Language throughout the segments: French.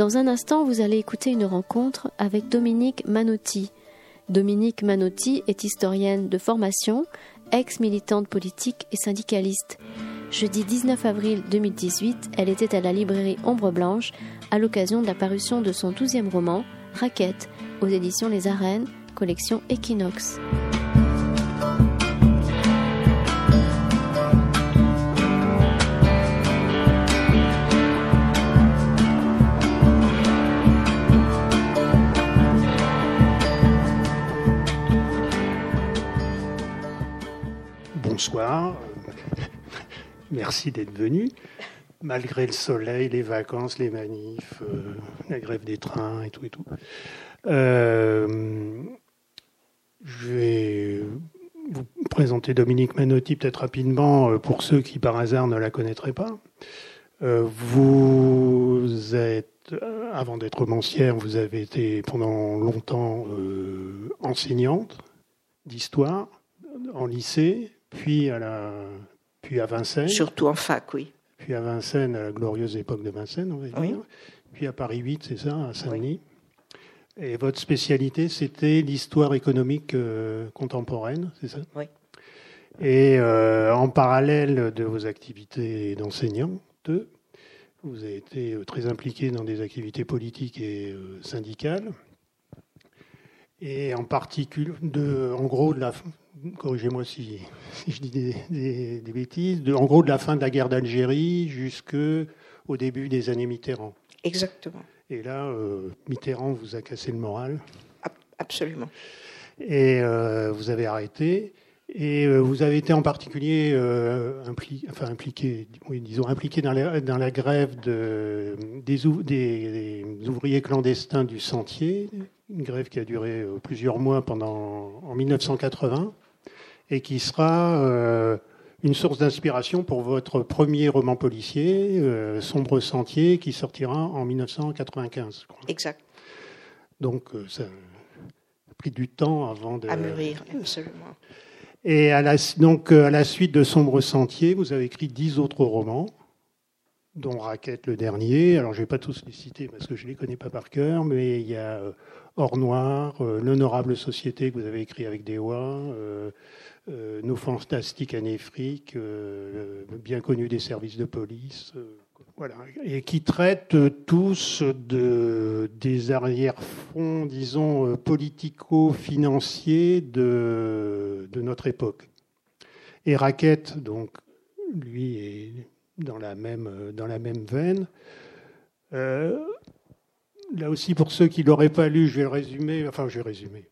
Dans un instant, vous allez écouter une rencontre avec Dominique Manotti. Dominique Manotti est historienne de formation, ex-militante politique et syndicaliste. Jeudi 19 avril 2018, elle était à la librairie Ombre Blanche à l'occasion de la parution de son douzième roman, Raquette, aux éditions Les Arènes, collection Equinox. Merci d'être venu. Malgré le soleil, les vacances, les manifs, euh, la grève des trains et tout et tout. Euh, je vais vous présenter Dominique Manotti peut-être rapidement euh, pour ceux qui par hasard ne la connaîtraient pas. vous êtes, avant d'être romancière, vous avez été pendant longtemps enseignante d'histoire en lycée, puis à, la, puis à Vincennes. Surtout en fac, oui. Puis à Vincennes, à la glorieuse époque de Vincennes, on va dire. Puis à Paris 8, c'est ça, à Saint-Denis. Et votre spécialité, c'était l'histoire économique euh, contemporaine, c'est ça? Oui. Et euh, en parallèle de vos activités d'enseignante, vous avez été euh, très impliqué dans des activités politiques et syndicales. Et en particulier, de, en gros, de la, corrigez-moi si, je dis des, bêtises, de, en gros de la fin de la guerre d'Algérie jusqu'au début des années Mitterrand. Exactement. Et là, euh, Mitterrand vous a cassé le moral. Absolument. Et euh, vous avez arrêté. Et euh, vous avez été en particulier impli, enfin, impliqué, oui, disons, impliqué dans la, dans la grève de, des, des, ouvriers clandestins du Sentier, une grève qui a duré plusieurs mois pendant, en 1980 et qui sera euh, une source d'inspiration pour votre premier roman policier, euh, Sombre Sentier, qui sortira en 1995. Exact. Donc euh, ça a pris du temps avant de... À mûrir, absolument. Et à la, donc à la suite de Sombre Sentier, vous avez écrit dix autres romans dont Raquette le dernier. Alors je ne vais pas tous les citer parce que je ne les connais pas par cœur, mais il y a Or Noir, L'honorable société que vous avez écrit avec Deswa, euh, nos fantastiques anéphriques, euh, bien connus des services de police, euh, et qui traitent tous de, des arrière-fonds, disons, politico-financiers de, notre époque. Et Raquette, donc, lui est dans la même, dans la même veine. là aussi, pour ceux qui ne l'auraient pas lu, je vais le résumer. Enfin, je vais résumer.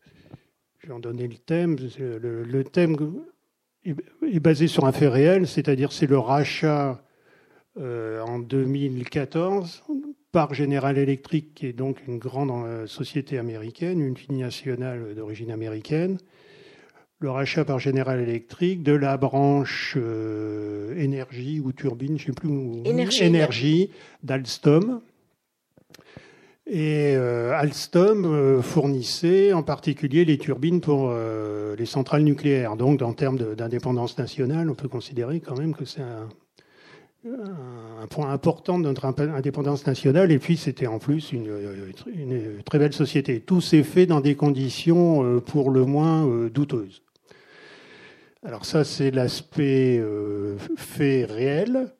Vais en donner le thème. Le, thème est basé sur un fait réel, c'est-à-dire c'est le rachat euh, en 2014 par General Electric, qui est donc une grande euh, société américaine, une nationale d'origine américaine, le rachat par General Electric de la branche euh, énergie ou turbine, je ne sais plus, énergie, énergie d'Alstom, et euh, Alstom euh, fournissait en particulier les turbines pour euh, les centrales nucléaires. Donc, en termes d'indépendance nationale, on peut considérer quand même que c'est un, point important de notre indépendance nationale. Et puis, c'était en plus une, très belle société. Tout s'est fait dans des conditions pour le moins douteuses. Alors ça, c'est l'aspect fait réel.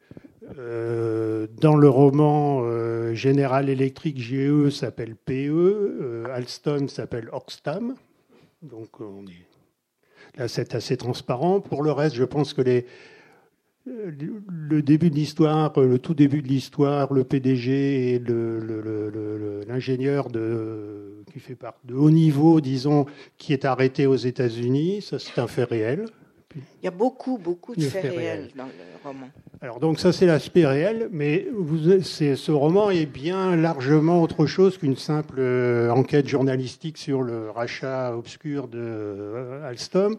Euh, dans le roman, euh, General Electric GE s'appelle PE, euh, Alstom s'appelle Oxtam. Donc on est... là, c'est assez transparent. Pour le reste, je pense que les, le début de l'histoire, le tout début de l'histoire, le PDG et l'ingénieur de, qui fait part de haut niveau, disons, qui est arrêté aux États-Unis, ça c'est un fait réel. Il y a beaucoup, beaucoup de faits réels dans le roman. Alors donc ça c'est l'aspect réel, mais vous, ce roman est bien largement autre chose qu'une simple euh, enquête journalistique sur le rachat obscur de euh, Alstom.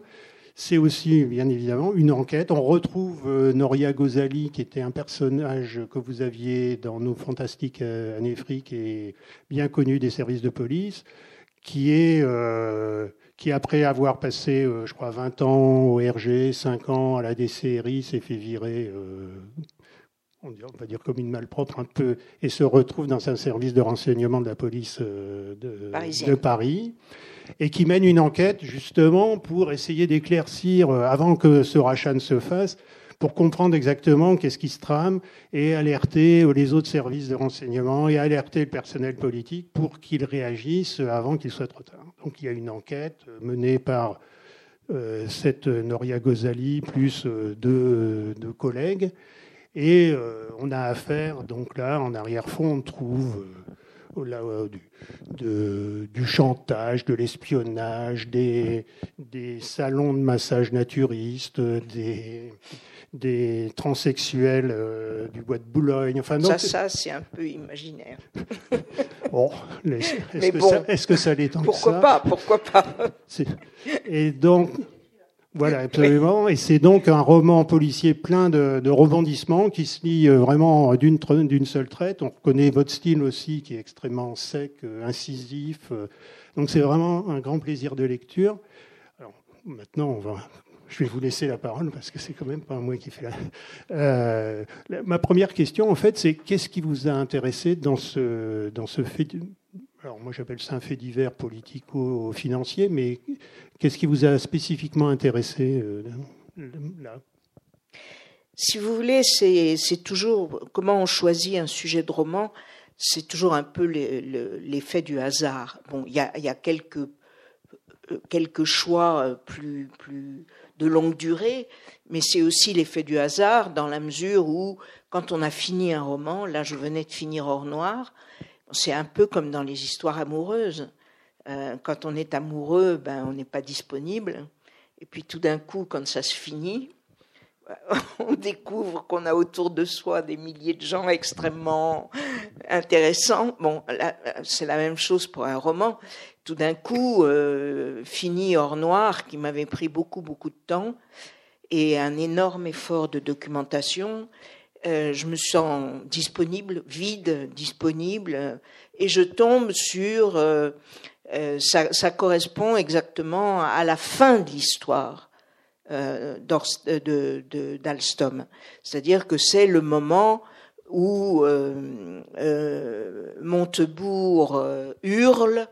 C'est aussi, bien évidemment, une enquête. On retrouve euh, Noria Ghazali, qui était un personnage que vous aviez dans nos fantastiques anéphriques et bien connu des services de police, qui est qui après avoir passé, je crois, 20 ans au RG, 5 ans à la DCRI, s'est fait virer on va dire comme une malpropre un peu, et se retrouve dans un service de renseignement de la police euh, de, Paris, et qui mène une enquête justement pour essayer d'éclaircir, euh, avant que ce rachat ne se fasse, pour comprendre exactement qu'est-ce qui se trame et alerter les autres services de renseignement et alerter le personnel politique pour qu'ils réagissent avant qu'il soit trop tard. Donc il y a une enquête menée par euh, cette Noria Gozali plus deux, deux collègues et euh, on a affaire, donc là, en arrière-fond, on trouve euh, euh, du, chantage, de l'espionnage, des, salons de massage naturistes, des, des transsexuels du bois de Boulogne. Enfin, ça, ça c'est un peu imaginaire. bon, est-ce que, ça, est que ça l'est tant Pourquoi ça pas Pourquoi pas Et donc, voilà, absolument. Et c'est donc un roman policier plein de, rebondissements qui se lit euh, vraiment d'une, d'une seule traite. On reconnaît votre style aussi qui est extrêmement sec, euh, incisif. Euh. Donc c'est vraiment un grand plaisir de lecture. Alors maintenant, on va, je vais vous laisser la parole parce que c'est quand même pas moi qui fais la... ma première question, en fait, c'est qu'est-ce qui vous a intéressé dans ce, dans ce fait alors moi j'appelle ça un fait divers politico-financier, mais qu'est-ce qui vous a spécifiquement intéressé euh, là? Si vous voulez, c'est toujours comment on choisit un sujet de roman, c'est toujours un peu l'effet du hasard. Bon, il y a, quelques, euh, quelques choix euh, plus, plus de longue durée, mais c'est aussi l'effet du hasard dans la mesure où quand on a fini un roman, là je venais de finir Hors Noir, c'est un peu comme dans les histoires amoureuses. Euh, quand on est amoureux, ben, on n'est pas disponible. Et puis tout d'un coup, quand ça se finit, on découvre qu'on a autour de soi des milliers de gens extrêmement intéressants. Bon, c'est la même chose pour un roman. D'un coup, euh, fini hors noir, qui m'avait pris beaucoup, beaucoup de temps, et un énorme effort de documentation, euh, je me sens disponible, vide, disponible, et je tombe sur, euh, ça, correspond exactement à la fin de l'histoire d'Alstom. C'est-à-dire que c'est le moment où Montebourg hurle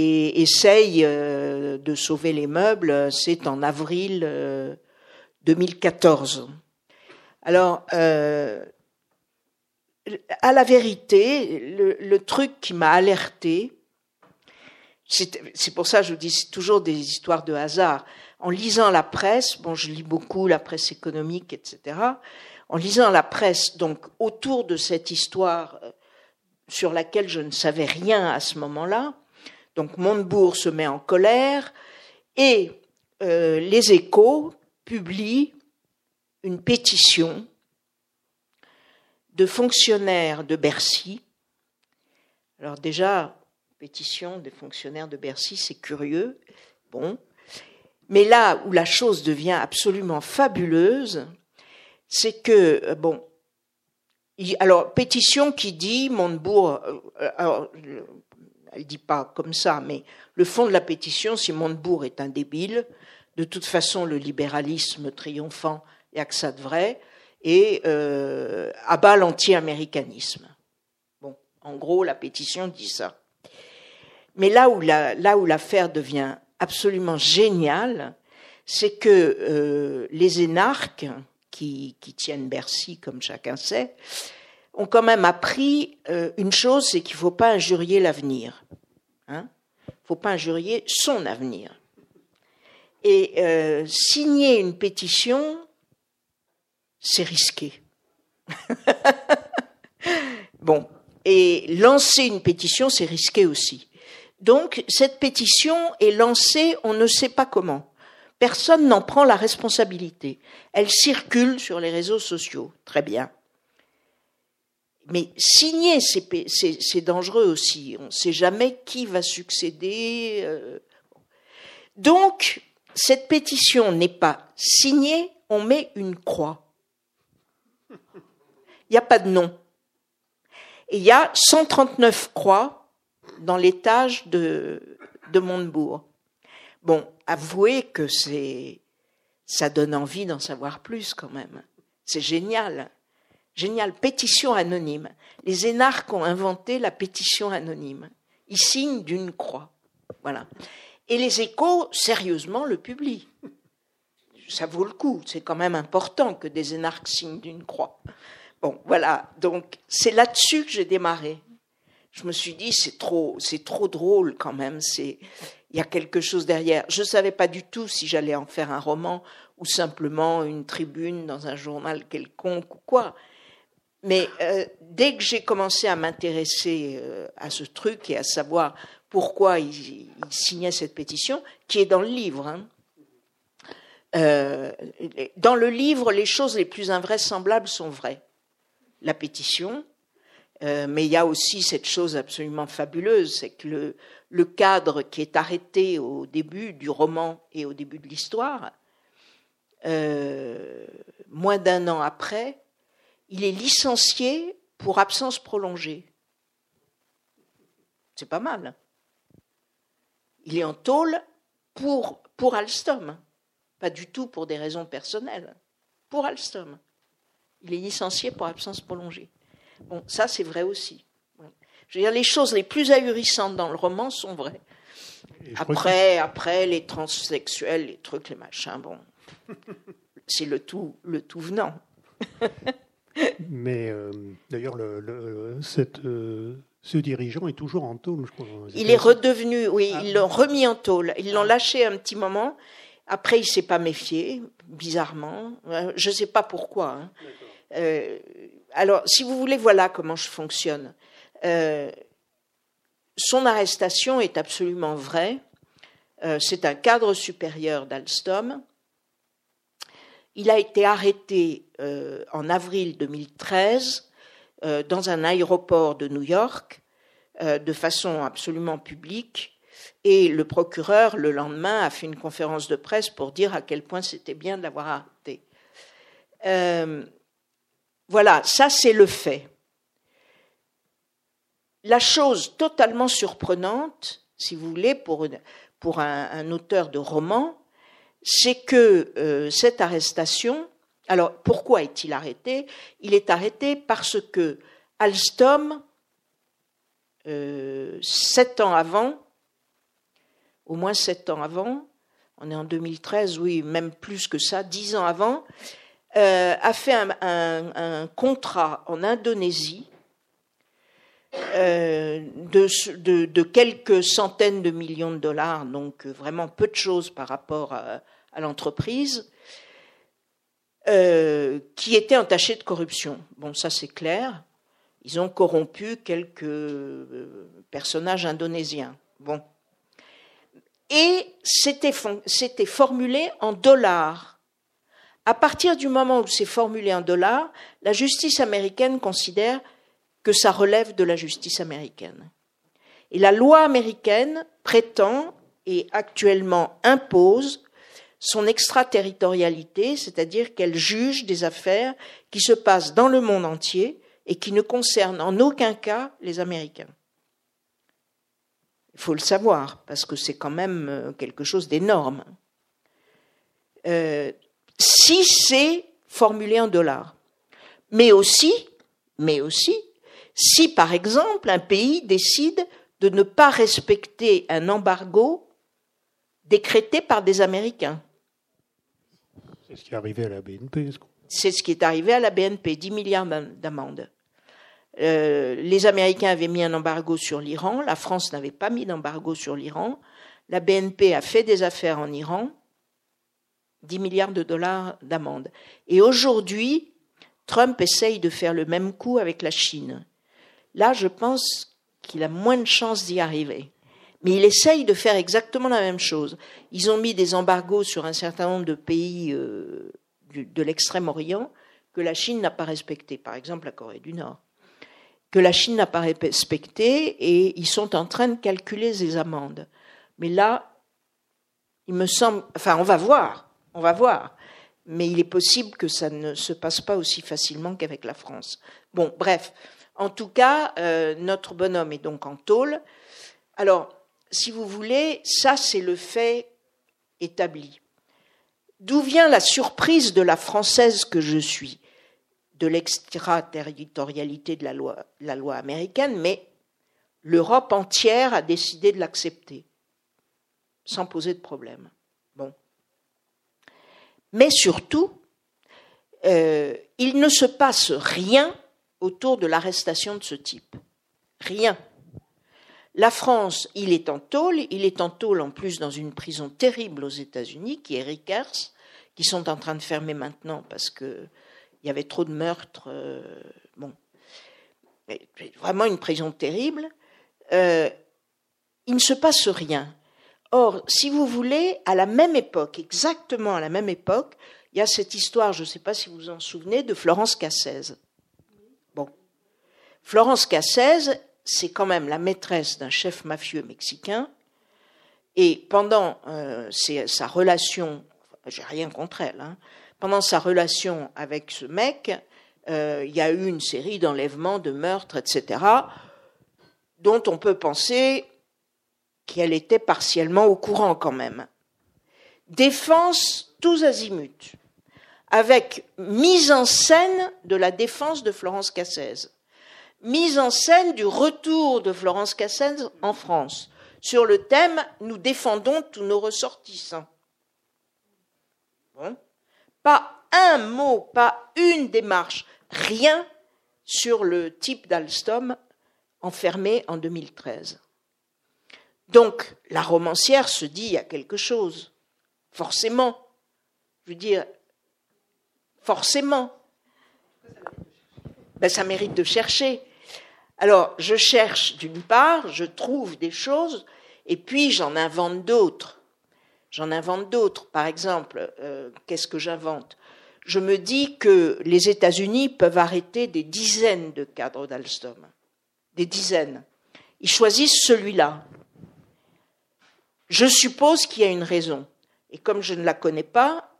et essaye de sauver les meubles. C'est en avril 2014. Alors, euh, à la vérité, le, truc qui m'a alerté, c'est pour ça que je vous dis, toujours des histoires de hasard. En lisant la presse, bon, je lis beaucoup la presse économique, etc. En lisant la presse, donc autour de cette histoire euh, sur laquelle je ne savais rien à ce moment-là, donc Montebourg se met en colère et euh, les Échos publient une pétition de fonctionnaires de Bercy. Alors déjà, pétition des fonctionnaires de Bercy, c'est curieux. Bon. Mais là où la chose devient absolument fabuleuse, c'est que, euh, bon, alors, pétition qui dit, Montebourg, euh, elle dit pas comme ça, mais le fond de la pétition, si Montebourg est un débile, de toute façon, le libéralisme triomphant il n'y que ça de vrai, et euh, abat l'anti-américanisme. Bon, en gros, la pétition dit ça. Mais là où l'affaire devient absolument géniale, c'est que euh, les énarques qui, tiennent Bercy, comme chacun sait, ont quand même appris euh, une chose, c'est qu'il ne faut pas injurier l'avenir. Hein il ne faut pas injurier son avenir. Et euh, signer une pétition, c'est risqué. bon, et lancer une pétition, c'est risqué aussi. Donc, cette pétition est lancée, on ne sait pas comment. Personne n'en prend la responsabilité. Elle circule sur les réseaux sociaux. Très bien. Mais signer, c'est dangereux aussi. On ne sait jamais qui va succéder. Euh. Donc, cette pétition n'est pas signée, on met une croix il n'y a pas de nom. Il y a 139 croix dans l'étage de, de Montebourg. Bon, avouez que c'est, ça donne envie d'en savoir plus quand même. C'est génial. Génial. Pétition anonyme. Les énarques ont inventé la pétition anonyme. Ils signent d'une croix. Voilà. Et les échos, sérieusement, le publient. Ça vaut le coup. C'est quand même important que des énarques signent d'une croix. Bon, voilà. Donc, c'est là-dessus que j'ai démarré. Je me suis dit, c'est trop, c'est trop drôle quand même. Il y a quelque chose derrière. Je ne savais pas du tout si j'allais en faire un roman ou simplement une tribune dans un journal quelconque ou quoi. Mais euh, dès que j'ai commencé à m'intéresser euh, à ce truc et à savoir pourquoi il, signait cette pétition, qui est dans le livre, hein, euh, dans le livre, les choses les plus invraisemblables sont vraies. La pétition, mais il y a aussi cette chose absolument fabuleuse, c'est que le, le, cadre qui est arrêté au début du roman et au début de l'histoire, moins d'un an après, il est licencié pour absence prolongée. C'est pas mal. Il est en tôle pour, pour Alstom, pas du tout pour des raisons personnelles, pour Alstom. Il est licencié pour absence prolongée. Bon, ça c'est vrai aussi. Je veux dire, les choses les plus ahurissantes dans le roman sont vraies. Après, après, les transsexuels, les trucs, les machins, bon, c'est le tout, le tout venant. Mais euh, d'ailleurs, le, cette, euh, ce dirigeant est toujours en tôle, je crois. Il est redevenu, oui, ah. ils l'ont remis en tôle. Ils l'ont lâché un petit moment. Après, il s'est pas méfié, bizarrement. Euh, je ne sais pas pourquoi. Hein. alors, si vous voulez, voilà comment je fonctionne. son arrestation est absolument vraie. C'est un cadre supérieur d'Alstom il a été arrêté euh, en avril 2013 euh, dans un aéroport de New York euh, de façon absolument publique et le procureur, le lendemain, a fait une conférence de presse pour dire à quel point c'était bien de l'avoir arrêté. voilà, ça c'est le fait. La chose totalement surprenante, si vous voulez, pour, pour un auteur de roman, c'est que euh, cette arrestation, alors pourquoi est-il arrêté? Il est arrêté parce que Alstom, euh, sept ans avant, au moins sept ans avant, on est en 2013, oui, même plus que ça, dix ans avant, euh, a fait un, contrat en Indonésie de, de, quelques centaines de millions de dollars, donc vraiment peu de choses par rapport à, l'entreprise euh, qui était entachée de corruption. Bon, ça c'est clair. Ils ont corrompu quelques euh, personnages indonésiens. Bon. Et c'était formulé en dollars. À partir du moment où c'est formulé en dollars, la justice américaine considère que ça relève de la justice américaine. Et la loi américaine prétend et actuellement impose son extraterritorialité, c'est-à-dire qu'elle juge des affaires qui se passent dans le monde entier et qui ne concernent en aucun cas les Américains. Il faut le savoir, parce que c'est quand même euh, quelque chose d'énorme. Euh, si c'est formulé en dollars, mais aussi, mais aussi, si par exemple un pays décide de ne pas respecter un embargo décrété par des Américains. C'est ce qui est arrivé à la BNP. C'est ce qui est arrivé à la BNP, 10 milliards d'amendes. Euh, les Américains avaient mis un embargo sur l'Iran, la France n'avait pas mis d'embargo sur l'Iran, la BNP a fait des affaires en Iran, 10 milliards de dollars d'amendes. Et aujourd'hui, Trump essaye de faire le même coup avec la Chine. Là, je pense qu'il a moins de chances d'y arriver. Mais il essaye de faire exactement la même chose. Ils ont mis des embargos sur un certain nombre de pays euh, de l'extrême-orient que la Chine n'a pas respecté, par exemple la Corée du Nord, que la Chine n'a pas respecté et ils sont en train de calculer ces amendes. Mais là, il me semble, enfin on va voir, on va voir, mais il est possible que ça ne se passe pas aussi facilement qu'avec la France. Bon, bref, en tout cas, euh, notre bonhomme est donc en tôle. Alors, si vous voulez, ça c'est le fait établi. D'où vient la surprise de la française que je suis? De l'extraterritorialité de la loi, américaine, mais l'Europe entière a décidé de l'accepter, sans poser de problème. Bon. Mais surtout, euh, il ne se passe rien autour de l'arrestation de ce type. Rien. La France, il est en tôle, il est en tôle en plus dans une prison terrible aux États-Unis, qui est Rikers, qui sont en train de fermer maintenant parce qu'il y avait trop de meurtres. Euh, bon, vraiment une prison terrible. Euh, il ne se passe rien. Or, si vous voulez, à la même époque, exactement à la même époque, il y a cette histoire, je ne sais pas si vous vous en souvenez, de Florence Cassez. Florence Cassez, c'est quand même la maîtresse d'un chef mafieux mexicain. Et pendant euh, sa relation, j'ai rien contre elle, hein, pendant sa relation avec ce mec, euh, il y a eu une série d'enlèvements, de meurtres, etc., dont on peut penser qu'elle était partiellement au courant quand même. Défense tous azimuts, avec mise en scène de la défense de Florence Cassez mise en scène du retour de Florence Cassez en France sur le thème Nous défendons tous nos ressortissants. Pas un mot, pas une démarche, rien sur le type d'Alstom enfermé en 2013. Donc, la romancière se dit il y a quelque chose, forcément. Je veux dire, forcément. Ben, ça mérite de chercher. Alors, je cherche d'une part, je trouve des choses, et puis j'en invente d'autres. J'en invente d'autres. Par exemple, euh, qu'est-ce que j'invente? Je me dis que les États-Unis peuvent arrêter des dizaines de cadres d'Alstom. Des dizaines. Ils choisissent celui-là. Je suppose qu'il y a une raison. Et comme je ne la connais pas,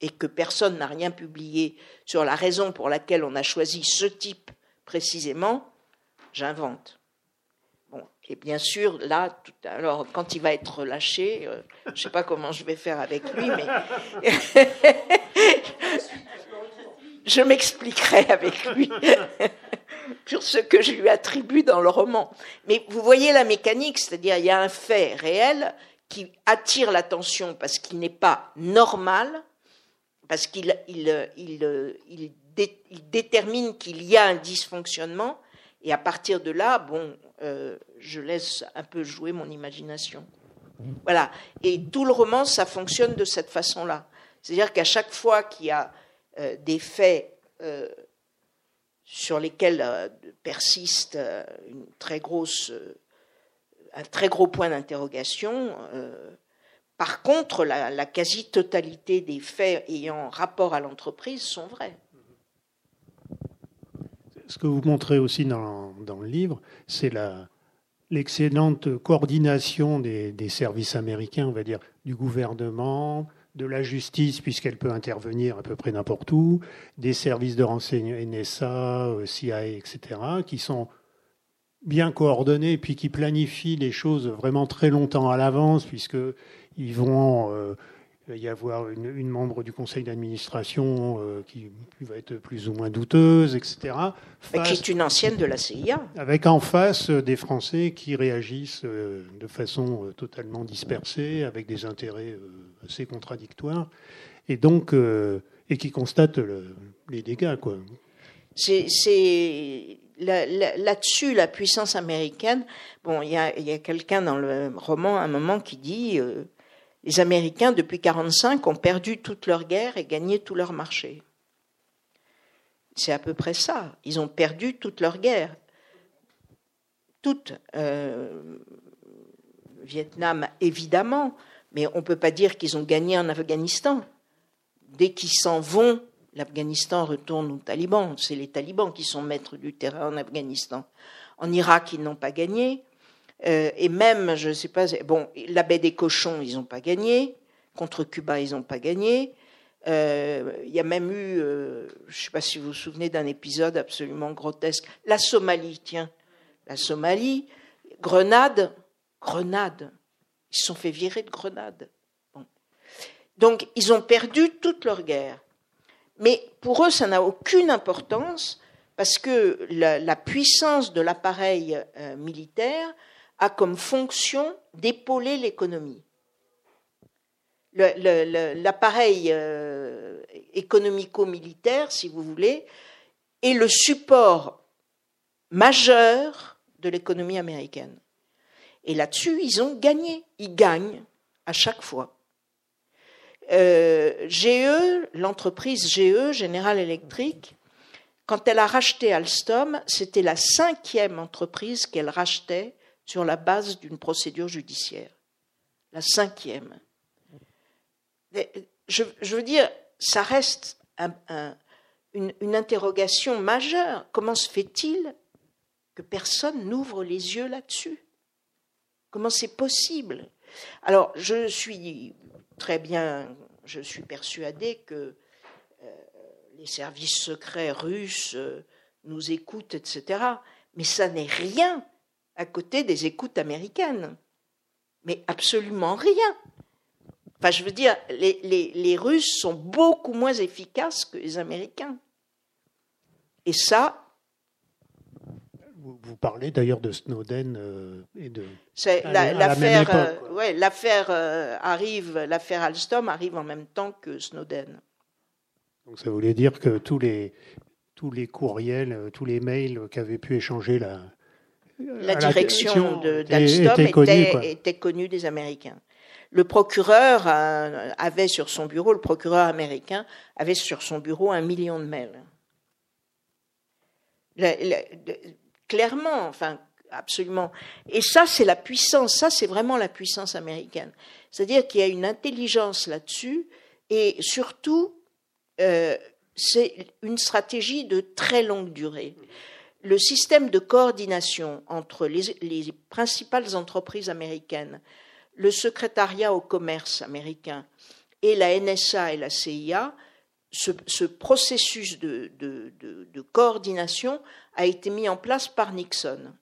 et que personne n'a rien publié sur la raison pour laquelle on a choisi ce type précisément, j'invente. Bon, et bien sûr, là, tout, alors quand il va être relâché, euh, je ne sais pas comment je vais faire avec lui, mais je m'expliquerai avec lui sur ce que je lui attribue dans le roman. Mais vous voyez la mécanique, c'est-à-dire il y a un fait réel qui attire l'attention parce qu'il n'est pas normal, parce qu'il il, il, il, détermine qu'il y a un dysfonctionnement, et à partir de là, bon, euh, je laisse un peu jouer mon imagination. Voilà. Et tout le roman, ça fonctionne de cette façon-là. C'est-à-dire qu'à chaque fois qu'il y a euh, des faits euh, sur lesquels persiste une très grosse, un très gros point d'interrogation, par contre, la, la quasi-totalité des faits ayant rapport à l'entreprise sont vrais ce que vous montrez aussi dans, le livre, c'est l'excellente coordination des, services américains, on va dire, du gouvernement, de la justice, puisqu'elle peut intervenir à peu près n'importe où, des services de renseignement NSA, euh, CIA, etc., qui sont bien coordonnés, puis qui planifient les choses vraiment très longtemps à l'avance, puisqu'ils vont euh, il va y avoir une, membre du conseil d'administration euh, qui, va être plus ou moins douteuse, etc. qui est une ancienne de la CIA. Avec en face euh, des Français qui réagissent euh, de façon totalement dispersée, avec des intérêts assez contradictoires, et donc et qui constatent les dégâts, quoi. C'est là-dessus la puissance américaine. Bon, il y a, a quelqu'un dans le roman à un moment qui dit les Américains, depuis 1945, ont perdu toute leur guerre et gagné tout leur marché. C'est à peu près ça. Ils ont perdu toute leur guerre. Toute. Euh, Vietnam, évidemment, mais on ne peut pas dire qu'ils ont gagné en Afghanistan. Dès qu'ils s'en vont, l'Afghanistan retourne aux talibans. C'est les talibans qui sont maîtres du terrain en Afghanistan. En Irak, ils n'ont pas gagné. Euh, et même, je ne sais pas, bon, la baie des cochons, ils n'ont pas gagné. Contre Cuba, ils n'ont pas gagné. Euh, il y a même eu, euh, je ne sais pas si vous vous souvenez d'un épisode absolument grotesque. La Somalie, tiens, la Somalie, Grenade, Grenade. Ils se sont fait virer de Grenade. Donc, ils ont perdu toute leur guerre. Mais pour eux, ça n'a aucune importance parce que la, puissance de l'appareil euh, militaire a comme fonction d'épauler l'économie. L'appareil euh, économico-militaire, si vous voulez, est le support majeur de l'économie américaine. Et là-dessus, ils ont gagné. Ils gagnent à chaque fois. Euh, GE, l'entreprise GE, General Electric, quand elle a racheté Alstom, c'était la cinquième entreprise qu'elle rachetait sur la base d'une procédure judiciaire. La cinquième. Je, veux dire, ça reste une, interrogation majeure. Comment se fait-il que personne n'ouvre les yeux là-dessus? Comment c'est possible? Alors, je suis très bien, je suis persuadé que euh, les services secrets russes nous écoutent, etc. Mais ça n'est rien à côté des écoutes américaines. Mais absolument rien. Enfin, je veux dire, les, les Russes sont beaucoup moins efficaces que les Américains. Et ça, vous, parlez d'ailleurs de Snowden euh, et de. L'affaire euh, ouais, l'affaire euh, arrive, l'affaire Alstom arrive en même temps que Snowden. Donc ça voulait dire que tous les tous les courriels, tous les mails qu'avait pu échanger la la direction d'Alstom était, était, connue des Américains. Le procureur avait sur son bureau, le procureur américain avait sur son bureau un million de mails clairement, enfin, absolument. Et ça, c'est la puissance, ça, c'est vraiment la puissance américaine. C'est-à-dire qu'il y a une intelligence là-dessus, et surtout, euh, c'est une stratégie de très longue durée. Le système de coordination entre les, les, principales entreprises américaines, le secrétariat au commerce américain et la NSA et la CIA, ce, processus de, coordination a été mis en place par Nixon.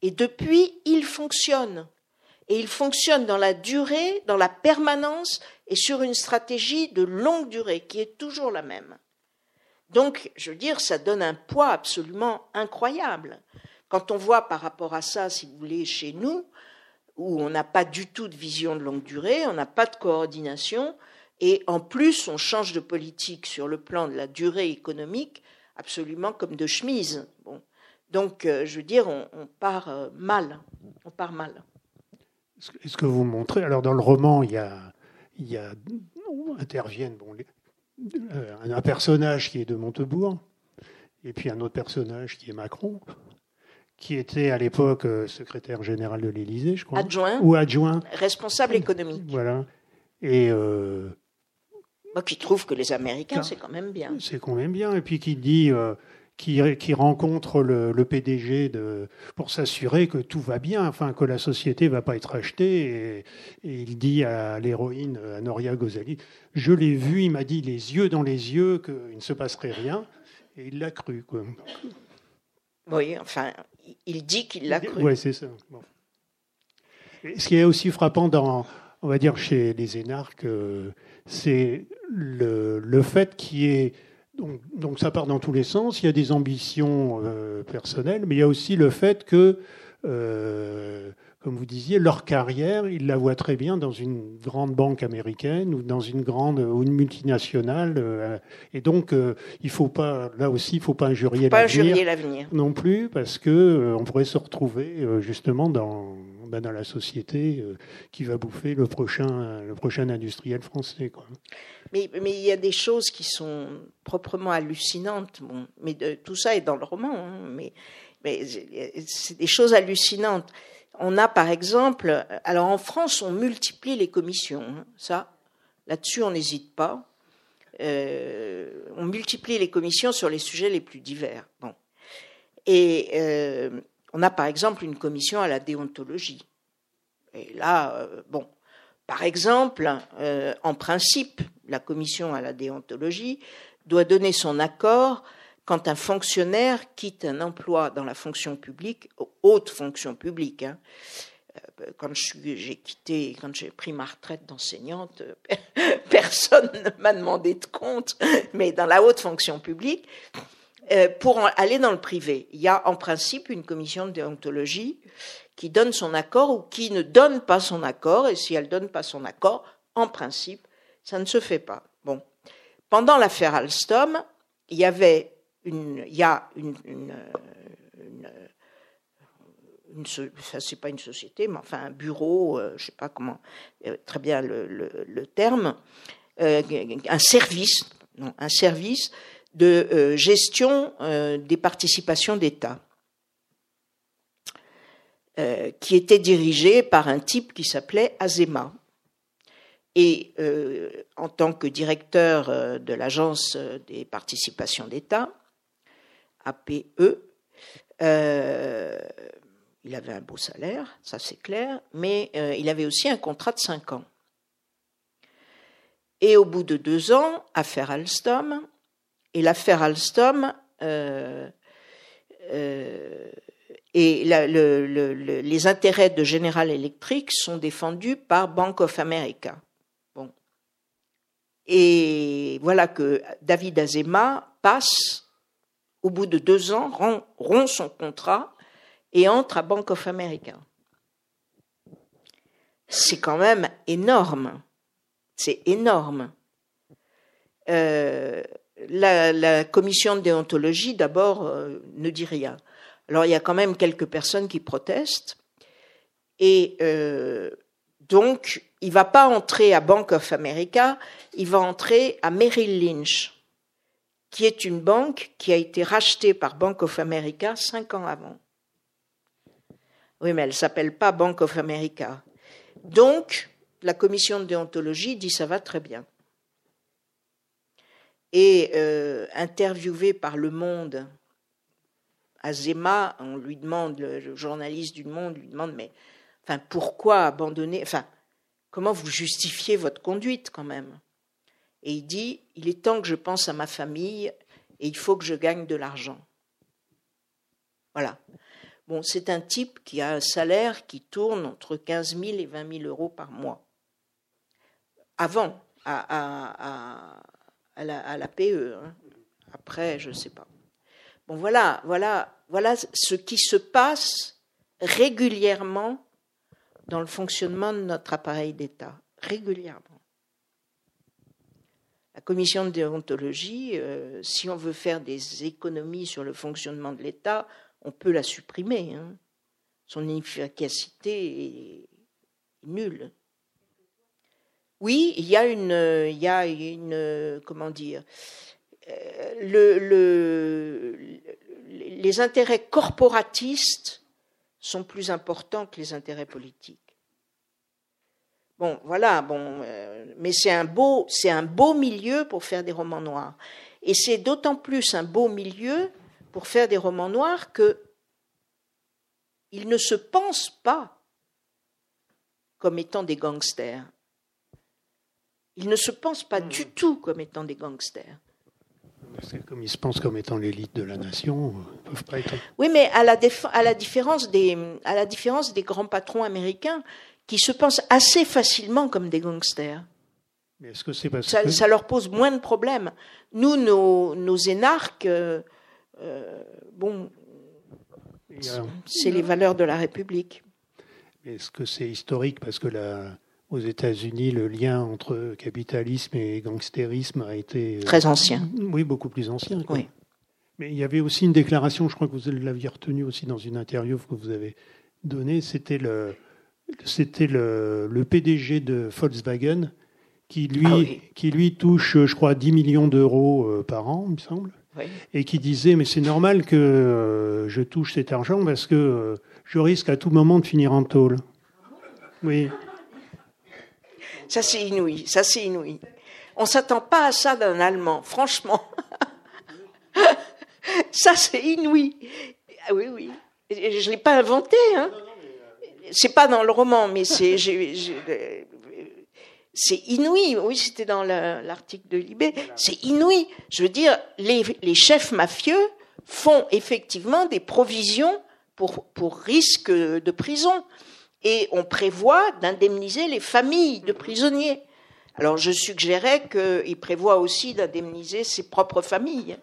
Et depuis, il fonctionne. Et il fonctionne dans la durée, dans la permanence et sur une stratégie de longue durée qui est toujours la même. Donc, je veux dire, ça donne un poids absolument incroyable. Quand on voit par rapport à ça, si vous voulez, chez nous, où on n'a pas du tout de vision de longue durée, on n'a pas de coordination, et en plus, on change de politique sur le plan de la durée économique, absolument comme de chemise. Bon. Donc, euh, je veux dire, on, part euh, mal. On part mal. Est-ce que vous montrez Alors, dans le roman, il y a, il y interviennent bon, un personnage qui est de Montebourg, et puis un autre personnage qui est Macron, qui était à l'époque secrétaire général de l'Élysée, je crois. Adjoint. Ou adjoint. Responsable économique. Voilà. Et moi qui trouve que les Américains, c'est quand même bien. C'est quand même bien. Et puis qui dit, euh, qui, qui, rencontre le, le PDG de, pour s'assurer que tout va bien, enfin que la société va pas être achetée. Et, il dit à l'héroïne, à Noria Gozali, je l'ai vu, il m'a dit les yeux dans les yeux qu'il ne se passerait rien. Et il l'a cru. Quoi. Oui, enfin, il dit qu'il l'a cru. Oui, c'est ça. Bon. ce qui est aussi frappant dans, on va dire, chez les énarques, c'est le, le, fait qu'il y ait. Donc, donc, ça part dans tous les sens. Il y a des ambitions euh, personnelles, mais il y a aussi le fait que, euh, comme vous disiez, leur carrière, ils la voient très bien dans une grande banque américaine ou dans une grande ou une multinationale. Euh, et donc, il faut pas, là aussi, il faut pas injurier l'avenir non plus, parce que on pourrait se retrouver justement dans ben, dans la société euh, qui va bouffer le prochain, le prochain industriel français. Mais, il y a des choses qui sont proprement hallucinantes. Mais tout ça est dans le roman. Hein, mais, c'est des choses hallucinantes. On a par exemple, alors en France, on multiplie les commissions. Hein, ça, là-dessus, on n'hésite pas. Euh, on multiplie les commissions sur les sujets les plus divers. Et euh, on a par exemple une commission à la déontologie. Et là, euh, bon, par exemple, euh, en principe, la commission à la déontologie doit donner son accord quand un fonctionnaire quitte un emploi dans la fonction publique, haute fonction publique, hein, quand j'ai quand j'ai pris ma retraite d'enseignante, personne ne m'a demandé de compte, mais dans la haute fonction publique, pour aller dans le privé, il y a en principe une commission de déontologie qui donne son accord ou qui ne donne pas son accord, et si elle donne pas son accord, en principe, ça ne se fait pas. Bon. Pendant l'affaire Alstom, il y avait une, il y a une, une, c'est pas une société, mais enfin un bureau, euh, je sais pas comment, euh, très bien le, terme, euh, un service, un service de gestion des participations d'État. qui était dirigé par un type qui s'appelait Azema. Et euh, en tant que directeur euh, de l'Agence des participations d'État, APE, euh, il avait un beau salaire, ça c'est clair, mais il avait aussi un contrat de 5 ans. Et au bout de deux ans, affaire Alstom, et l'affaire Alstom, et les intérêts de General Electric sont défendus par Bank of America. Et voilà que David Azema passe, au bout de deux ans, rompt son contrat et entre à Bank of America. C'est quand même énorme. C'est énorme. Euh, la, commission de déontologie, d'abord, euh, ne dit rien. Alors, il y a quand même quelques personnes qui protestent. Et euh, donc, il va pas entrer à Bank of America, il va entrer à Merrill Lynch, qui est une banque qui a été rachetée par Bank of America cinq ans avant. Oui, mais elle s'appelle pas Bank of America. Donc, la commission de déontologie dit ça va très bien. Et euh, interviewé par Le Monde, Azema, on lui demande, le journaliste du Monde lui demande, mais enfin, pourquoi abandonner, enfin, Comment vous justifiez votre conduite quand même? Et il dit, il est temps que je pense à ma famille et il faut que je gagne de l'argent. Voilà. Bon, c'est un type qui a un salaire qui tourne entre 15 000 et 20 000 euros par mois. Avant, à, la, PE. Hein. Après, je ne sais pas. Bon, voilà, voilà, voilà ce qui se passe régulièrement dans le fonctionnement de notre appareil d'État, régulièrement. La commission de déontologie, euh, si on veut faire des économies sur le fonctionnement de l'État, on peut la supprimer. Hein. Son efficacité est nulle. Oui, il y a une, il y a une, comment dire, euh, le, le, les intérêts corporatistes sont plus importants que les intérêts politiques. Bon, voilà, bon, euh, mais c'est un beau, c'est un beau milieu pour faire des romans noirs, et c'est d'autant plus un beau milieu pour faire des romans noirs que ils ne se pensent pas comme étant des gangsters. Ils ne se pensent pas du tout comme étant des gangsters comme ils se pensent comme étant l'élite de la nation, ils peuvent pas être. Oui, mais à la, à la, différence des, à la différence des grands patrons américains qui se pensent assez facilement comme des gangsters. Mais est-ce que c'est parce ça, que... ça, leur pose moins de problèmes. Nous, nos, nos énarques, euh, euh, bon, c'est les valeurs de la République. Est-ce que c'est historique parce que la, aux États-Unis, le lien entre capitalisme et gangstérisme a été euh, très ancien. Oui, beaucoup plus ancien. Oui. Mais il y avait aussi une déclaration, je crois que vous l'aviez retenue aussi dans une interview que vous avez donnée. C'était le, c'était le, le, PDG de Volkswagen qui lui, ah qui lui touche, je crois, 10 millions d'euros euh, par an, il me semble. Oui. Et qui disait, mais c'est normal que euh, je touche cet argent parce que je risque à tout moment de finir en tôle. Oui. Ça, c'est inouï. Ça, c'est inouï. On s'attend pas à ça d'un Allemand, franchement. ça, c'est inouï. Ah oui, oui. Je l'ai pas inventé. Hein. C'est pas dans le roman, mais c'est inouï. Oui, c'était dans l'article de Libé. C'est inouï. Je veux dire, les, les, chefs mafieux font effectivement des provisions pour, pour risque de prison. Et on prévoit d'indemniser les familles de prisonniers. Alors je suggérais qu'il prévoit aussi d'indemniser ses propres familles.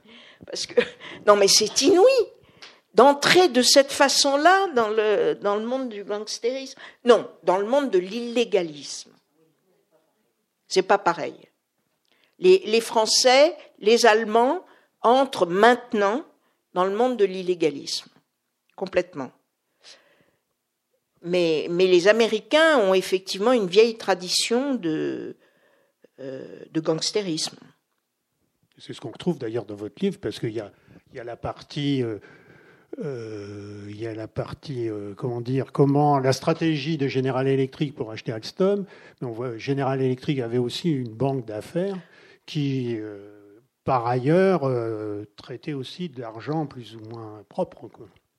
Parce que, non mais c'est inouï d'entrer de cette façon-là dans le, dans le monde du gangstérisme. Non, dans le monde de l'illégalisme. C'est pas pareil. Les, Français, les Allemands entrent maintenant dans le monde de l'illégalisme. Complètement. Mais, les Américains ont effectivement une vieille tradition de, euh, gangstérisme. C'est ce qu'on retrouve d'ailleurs dans votre livre, parce qu'il y a, la partie euh, euh, il y a la partie, euh, comment dire, comment la stratégie de General Electric pour acheter Alstom. General Electric avait aussi une banque d'affaires qui, euh, par ailleurs, traitait aussi de l'argent plus ou moins propre.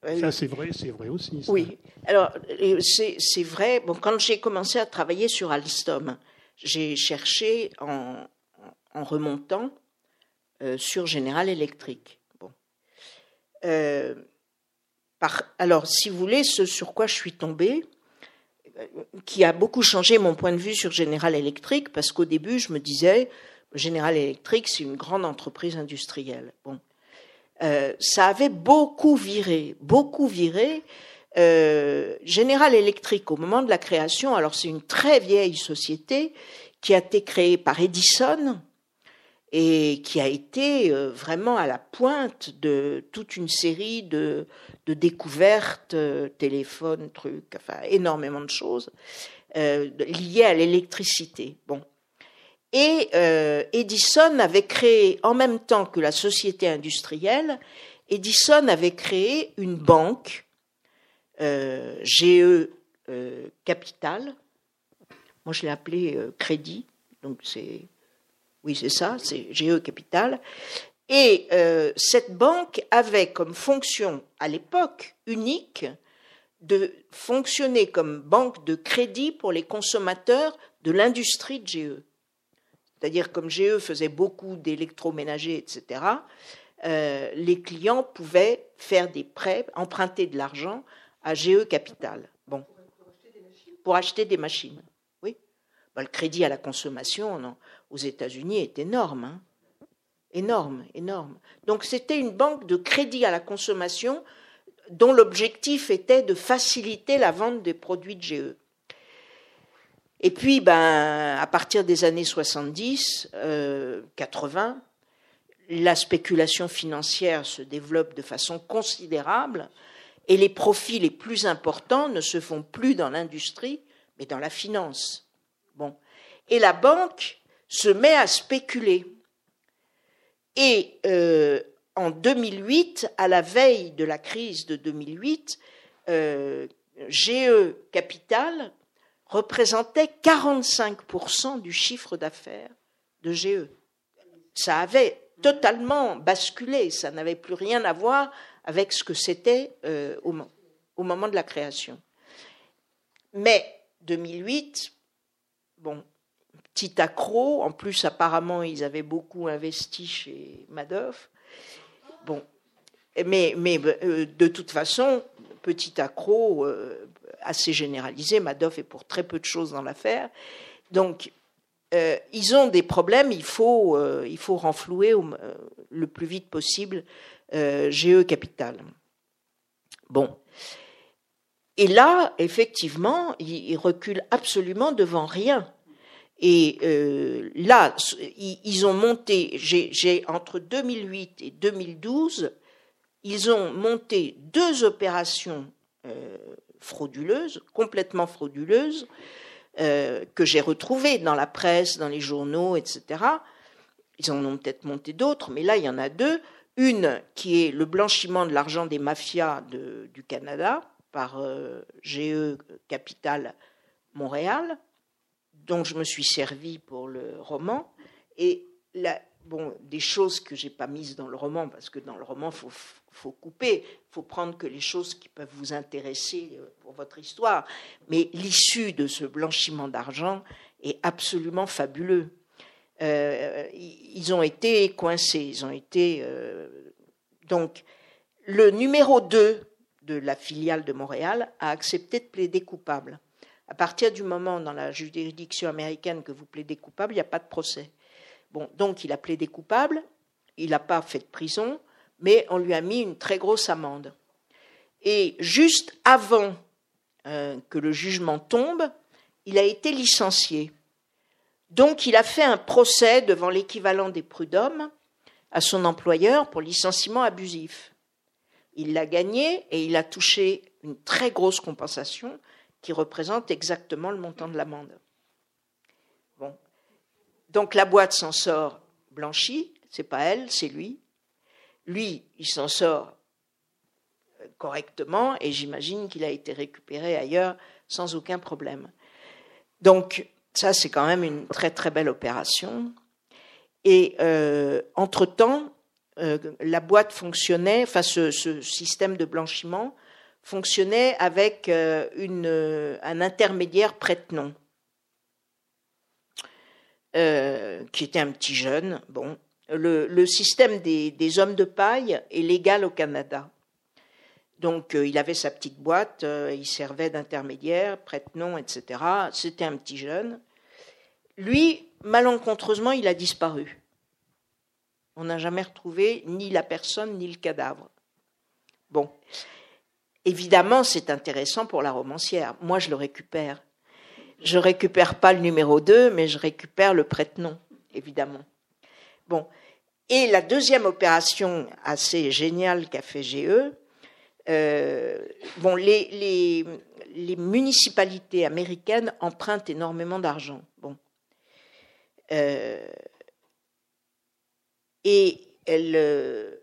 Ça, c'est vrai, c'est vrai aussi. Oui. Alors, c'est vrai. Bon, quand j'ai commencé à travailler sur Alstom, j'ai cherché en, en remontant sur General Electric. Bon alors, si vous voulez, ce sur quoi je suis tombée, euh, qui a beaucoup changé mon point de vue sur General Electric, parce qu'au début, je me disais, General Electric, c'est une grande entreprise industrielle. Bon. Euh, ça avait beaucoup viré, beaucoup viré. Euh, General Electric, au moment de la création, alors c'est une très vieille société qui a été créée par Edison, et qui a été euh, vraiment à la pointe de toute une série de, découvertes, euh, téléphones, trucs, enfin énormément de choses liées à l'électricité. Bon. Et euh, Edison avait créé, en même temps que la société industrielle, Edison avait créé une banque, GE Capital, moi je l'ai appelée Crédit, donc c'est oui, c'est ça, c'est GE Capital. Et euh, cette banque avait comme fonction, à l'époque, unique, de fonctionner comme banque de crédit pour les consommateurs de l'industrie de GE. C'est-à-dire, comme GE faisait beaucoup d'électroménagers, etc., euh, les clients pouvaient faire des prêts, emprunter de l'argent à GE Capital. Bon. Pour acheter des machines. Oui. Ben, le crédit à la consommation, aux États-Unis est énorme. Hein. énorme, énorme. Donc c'était une banque de crédit à la consommation dont l'objectif était de faciliter la vente des produits de GE. Et puis, ben, à partir des années 70, 80, euh, la spéculation financière se développe de façon considérable et les profits les plus importants ne se font plus dans l'industrie, mais dans la finance. Bon. Et la banque se met à spéculer. Et euh, en 2008, à la veille de la crise de 2008, euh, GE Capital représentait 45% du chiffre d'affaires de GE. Ça avait totalement basculé, ça n'avait plus rien à voir avec ce que c'était euh, au, moment de la création. Mais 2008, bon, petit accro. En plus, apparemment, ils avaient beaucoup investi chez Madoff. Bon, mais, mais euh, de toute façon, petit accro euh, assez généralisé. Madoff est pour très peu de choses dans l'affaire. Donc, euh, ils ont des problèmes. Il faut, faut renflouer le plus vite possible GE Capital. Bon. Et là, effectivement, ils reculent absolument devant rien. Et euh, là, ils ont monté, j'ai entre 2008 et 2012, ils ont monté deux opérations euh, frauduleuses, complètement frauduleuses, euh, que j'ai retrouvées dans la presse, dans les journaux, etc. Ils en ont peut-être monté d'autres, mais là, il y en a deux. Une qui est le blanchiment de l'argent des mafias du Canada par GE Capital Montréal, dont je me suis servi pour le roman. Et bon, des choses que j'ai pas mises dans le roman, parce que dans le roman, faut, faut couper, faut prendre que les choses qui peuvent vous intéresser euh, pour votre histoire. Mais l'issue de ce blanchiment d'argent est absolument fabuleux. Euh, ils ont été coincés, ils ont été euh, donc le numéro 2 de la filiale de Montréal a accepté de plaider coupable. À partir du moment dans la juridiction américaine que vous plaidez coupable, il n'y a pas de procès. Bon, donc il a plaidé coupable, il n'a pas fait de prison, mais on lui a mis une très grosse amende. Et juste avant euh, que le jugement tombe, il a été licencié. Donc il a fait un procès devant l'équivalent des prud'hommes à son employeur pour licenciement abusif. Il l'a gagné et il a touché une très grosse compensation qui représente exactement le montant de l'amende. Bon. Donc la boîte s'en sort blanchie, c'est pas elle, c'est lui. Lui, il s'en sort euh, correctement et j'imagine qu'il a été récupéré ailleurs sans aucun problème. Donc ça, c'est quand même une très très belle opération. Et euh, entre-temps, euh, la boîte fonctionnait, enfin ce, système de blanchiment fonctionnait avec un intermédiaire prête-nom, qui était un petit jeune, bon, le, système des, hommes de paille est légal au Canada. Donc euh, il avait sa petite boîte, euh, il servait d'intermédiaire, prête-nom, etc. C'était un petit jeune. Lui, malencontreusement, il a disparu. On n'a jamais retrouvé ni la personne ni le cadavre. Bon, évidemment, c'est intéressant pour la romancière. Moi, je le récupère. Je récupère pas le numéro 2, mais je récupère le prête-nom, évidemment. Bon, et la deuxième opération assez géniale qu'a fait GE, euh, les, municipalités américaines empruntent énormément d'argent. Bon. Euh, et elles, euh,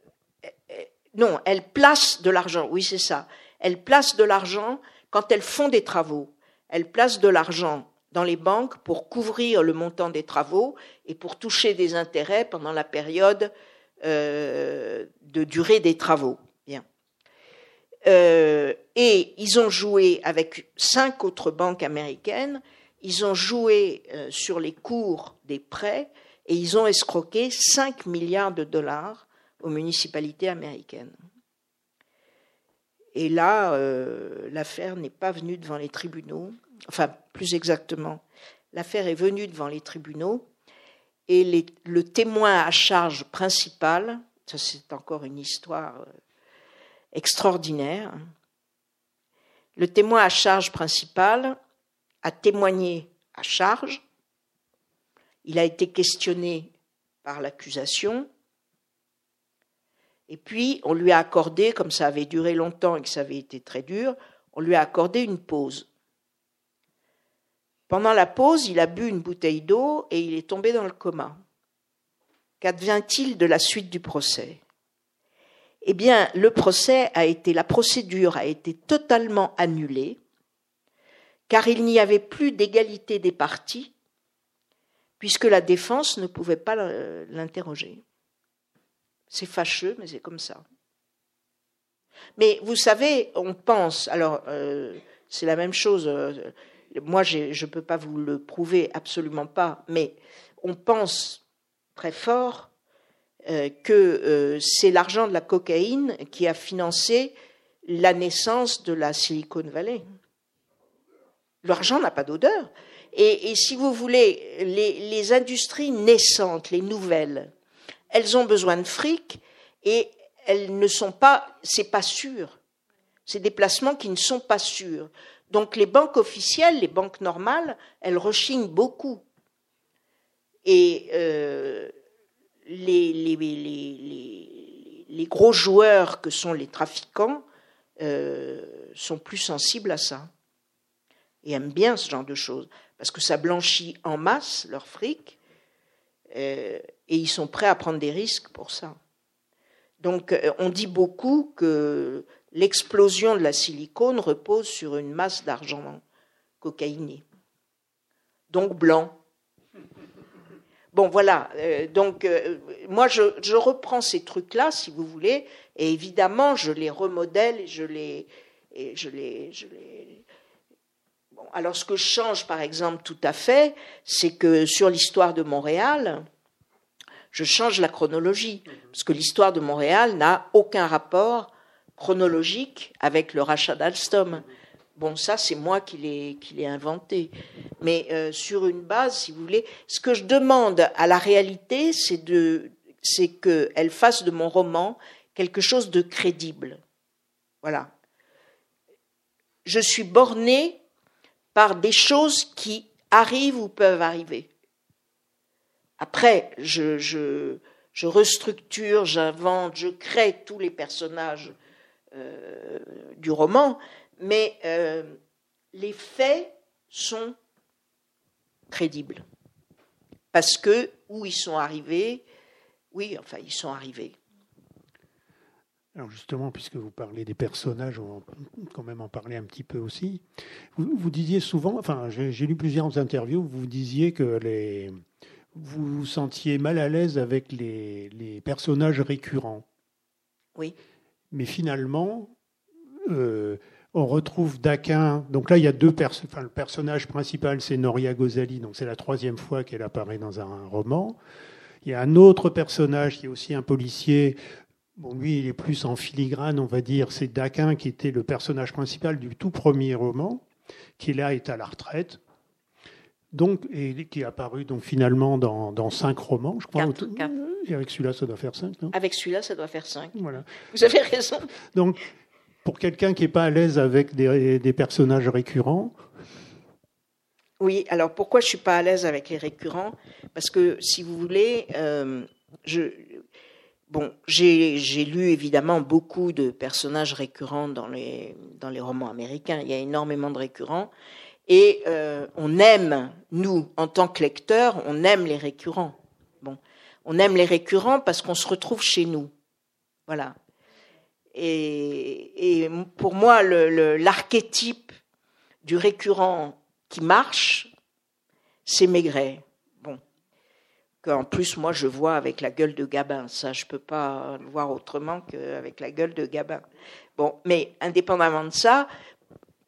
non, elles placent de l'argent, oui c'est ça, elles placent de l'argent quand elles font des travaux. Elles placent de l'argent dans les banques pour couvrir le montant des travaux et pour toucher des intérêts pendant la période euh, de durée des travaux. Euh, et ils ont joué avec cinq autres banques américaines, ils ont joué euh, sur les cours des prêts et ils ont escroqué 5 milliards de dollars aux municipalités américaines. Et là, l'affaire n'est pas venue devant les tribunaux enfin plus exactement, l'affaire est venue devant les tribunaux et le témoin à charge principal, ça c'est encore une histoire euh, extraordinaire, le témoin à charge principal a témoigné à charge, il a été questionné par l'accusation, et puis on lui a accordé, comme ça avait duré longtemps et que ça avait été très dur, on lui a accordé une pause. Pendant la pause, il a bu une bouteille d'eau et il est tombé dans le coma. Qu'advient-il de la suite du procès? Eh bien, le procès a été, la procédure a été totalement annulée, car il n'y avait plus d'égalité des parties, puisque la défense ne pouvait pas l'interroger. C'est fâcheux, mais c'est comme ça. Mais vous savez, on pense, alors euh, c'est la même chose. Euh, moi je ne peux pas vous le prouver, absolument pas, mais on pense très fort euh, que euh, c'est l'argent de la cocaïne qui a financé la naissance de la Silicon Valley. L'argent n'a pas d'odeur. Et, si vous voulez, les, industries naissantes, les nouvelles, elles ont besoin de fric et elles ne sont pas, c'est pas sûr. C'est des placements qui ne sont pas sûrs. Donc les banques officielles, les banques normales, elles rechignent beaucoup. Et euh, les, gros joueurs que sont les trafiquants euh, sont plus sensibles à ça et aiment bien ce genre de choses parce que ça blanchit en masse leur fric euh, et ils sont prêts à prendre des risques pour ça. Donc on dit beaucoup que l'explosion de la silicone repose sur une masse d'argent cocaïné, donc blanc. Bon, voilà. Euh, donc, euh, moi, je, reprends ces trucs-là, si vous voulez, et évidemment, je les remodèle et je les, et je les, je les. Bon, alors, ce que je change, par exemple, tout à fait, c'est que sur l'histoire de Montréal, je change la chronologie, parce que l'histoire de Montréal n'a aucun rapport chronologique avec le rachat d'Alstom. Bon, ça, c'est moi qui l'ai, inventé. Mais euh, sur une base, si vous voulez, ce que je demande à la réalité, c'est qu'elle fasse de mon roman quelque chose de crédible. Voilà. Je suis bornée par des choses qui arrivent ou peuvent arriver. Après, je restructure, j'invente, je crée tous les personnages euh, du roman, mais euh, les faits sont crédibles. Parce que où ils sont arrivés, oui, enfin, ils sont arrivés. Alors justement, puisque vous parlez des personnages, on va quand même en parler un petit peu aussi. Vous, disiez souvent, enfin j'ai lu plusieurs interviews, vous disiez que les, vous vous sentiez mal à l'aise avec les, les, personnages récurrents. Oui. Mais finalement, euh, on retrouve Daquin. Donc là, il y a deux personnages. Enfin, le personnage principal, c'est Noria Gozali. Donc c'est la troisième fois qu'elle apparaît dans un roman. Il y a un autre personnage qui est aussi un policier. Bon, lui, il est plus en filigrane, on va dire. C'est Daquin qui était le personnage principal du tout premier roman, qui là est à la retraite. Donc, et qui est apparu donc finalement dans, dans cinq romans, je crois. Et avec celui-là, ça doit faire cinq, non? Avec celui-là, ça doit faire cinq. Voilà. Vous avez raison. Donc, pour quelqu'un qui n'est pas à l'aise avec des, personnages récurrents Oui, alors pourquoi je ne suis pas à l'aise avec les récurrents? Parce que, si vous voulez, euh, je, bon, j'ai lu évidemment beaucoup de personnages récurrents dans les, dans les romans américains. Il y a énormément de récurrents. Et euh, on aime, nous, en tant que lecteurs, on aime les récurrents. Bon, on aime les récurrents parce qu'on se retrouve chez nous. Voilà. Et, pour moi, l'archétype du récurrent qui marche, c'est Maigret. Bon, qu'en plus moi je vois avec la gueule de Gabin. Ça, je peux pas le voir autrement qu'avec la gueule de Gabin. Bon, mais indépendamment de ça,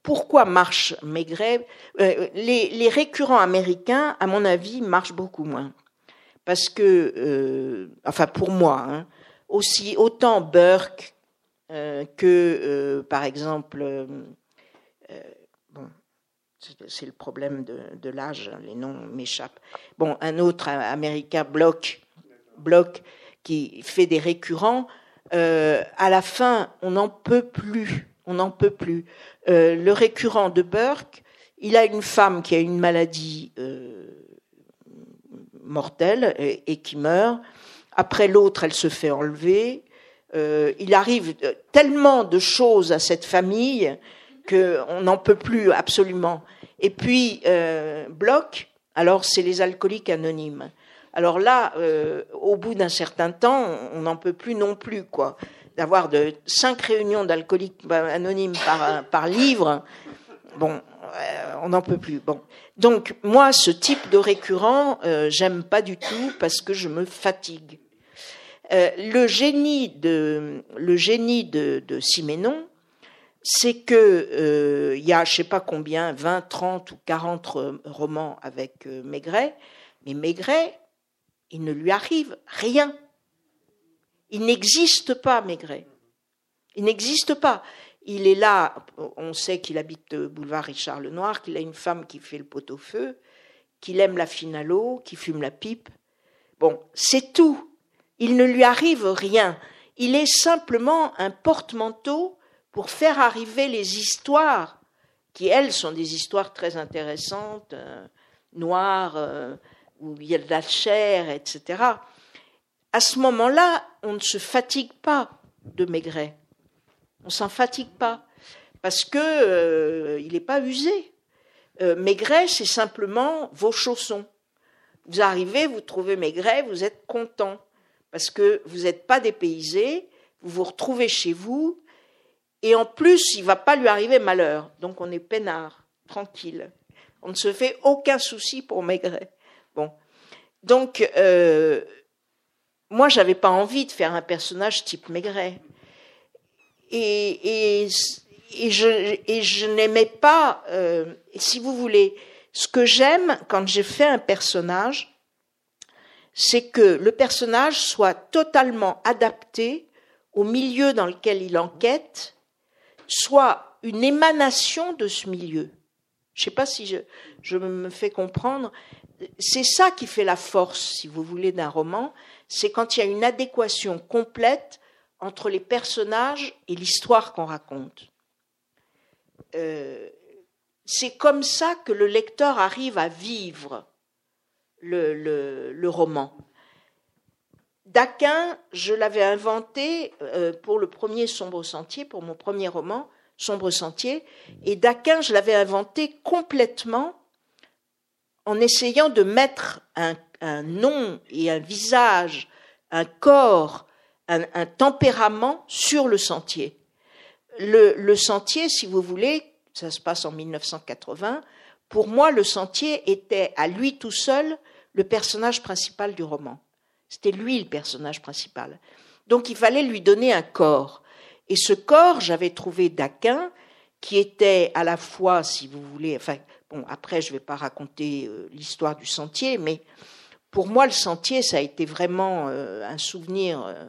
pourquoi marche Maigret euh, les, récurrents américains, à mon avis, marchent beaucoup moins. Parce que, euh, enfin pour moi, hein, aussi autant Burke euh, que, euh, par exemple, c'est le problème de, l'âge, les noms m'échappent. Bon, un autre américain, Block, Block, qui fait des récurrents. à la fin, on n'en peut plus. On n'en peut plus. le récurrent de Burke, il a une femme qui a une maladie mortelle et, qui meurt. Après l'autre, elle se fait enlever. Euh, il arrive tellement de choses à cette famille qu'on n'en peut plus absolument. Et puis, euh, Bloch, alors c'est les alcooliques anonymes. Alors là, euh, au bout d'un certain temps, on n'en peut plus non plus, quoi. D'avoir de cinq réunions d'alcooliques anonymes par, livre, bon, euh, on n'en peut plus. Donc moi, ce type de récurrent, j'aime pas du tout parce que je me fatigue. Euh, le génie de le Siménon, c'est que euh, y a je sais pas combien 20, 30 ou 40 romans avec euh, Maigret, mais Maigret, il ne lui arrive rien. Il n'existe pas Maigret. Il n'existe pas. Il est là, on sait qu'il habite boulevard Richard Lenoir, qu'il a une femme qui fait le pot-au-feu, qu'il aime la finalo, qui fume la pipe. Bon, c'est tout. Il ne lui arrive rien. Il est simplement un porte-manteau pour faire arriver les histoires, qui elles sont des histoires très intéressantes, euh, noires, euh, où il y a de la chair, etc. À ce moment-là, on ne se fatigue pas de Maigret. On s'en fatigue pas parce que euh, il n'est pas usé. Maigret, c'est simplement vos chaussons. Vous arrivez, vous trouvez Maigret, vous êtes content parce que vous n'êtes pas dépaysé, vous vous retrouvez chez vous, et en plus, il va pas lui arriver malheur. Donc on est peinard, tranquille. On ne se fait aucun souci pour Maigret. Bon. Donc, euh, moi, j'avais pas envie de faire un personnage type Maigret. Et, je, n'aimais pas, euh, si vous voulez, ce que j'aime quand j'ai fait un personnage, c'est que le personnage soit totalement adapté au milieu dans lequel il enquête, soit une émanation de ce milieu. Je sais pas si je me fais comprendre. C'est ça qui fait la force, si vous voulez, d'un roman. C'est quand il y a une adéquation complète entre les personnages et l'histoire qu'on raconte. Euh, c'est comme ça que le lecteur arrive à vivre le, roman. Daquin, je l'avais inventé euh, pour le premier Sombre Sentier, pour mon premier roman, Sombre Sentier, et Daquin, je l'avais inventé complètement en essayant de mettre un, nom et un visage, un corps, un, tempérament sur le sentier. le, sentier, si vous voulez, ça se passe en 1980, pour moi, le sentier était à lui tout seul le personnage principal du roman. C'était lui le personnage principal. Donc il fallait lui donner un corps. Et ce corps, j'avais trouvé d'Aquin, qui était à la fois, si vous voulez, enfin, bon, après je ne vais pas raconter euh, l'histoire du sentier, mais pour moi, le sentier, ça a été vraiment euh, un souvenir euh,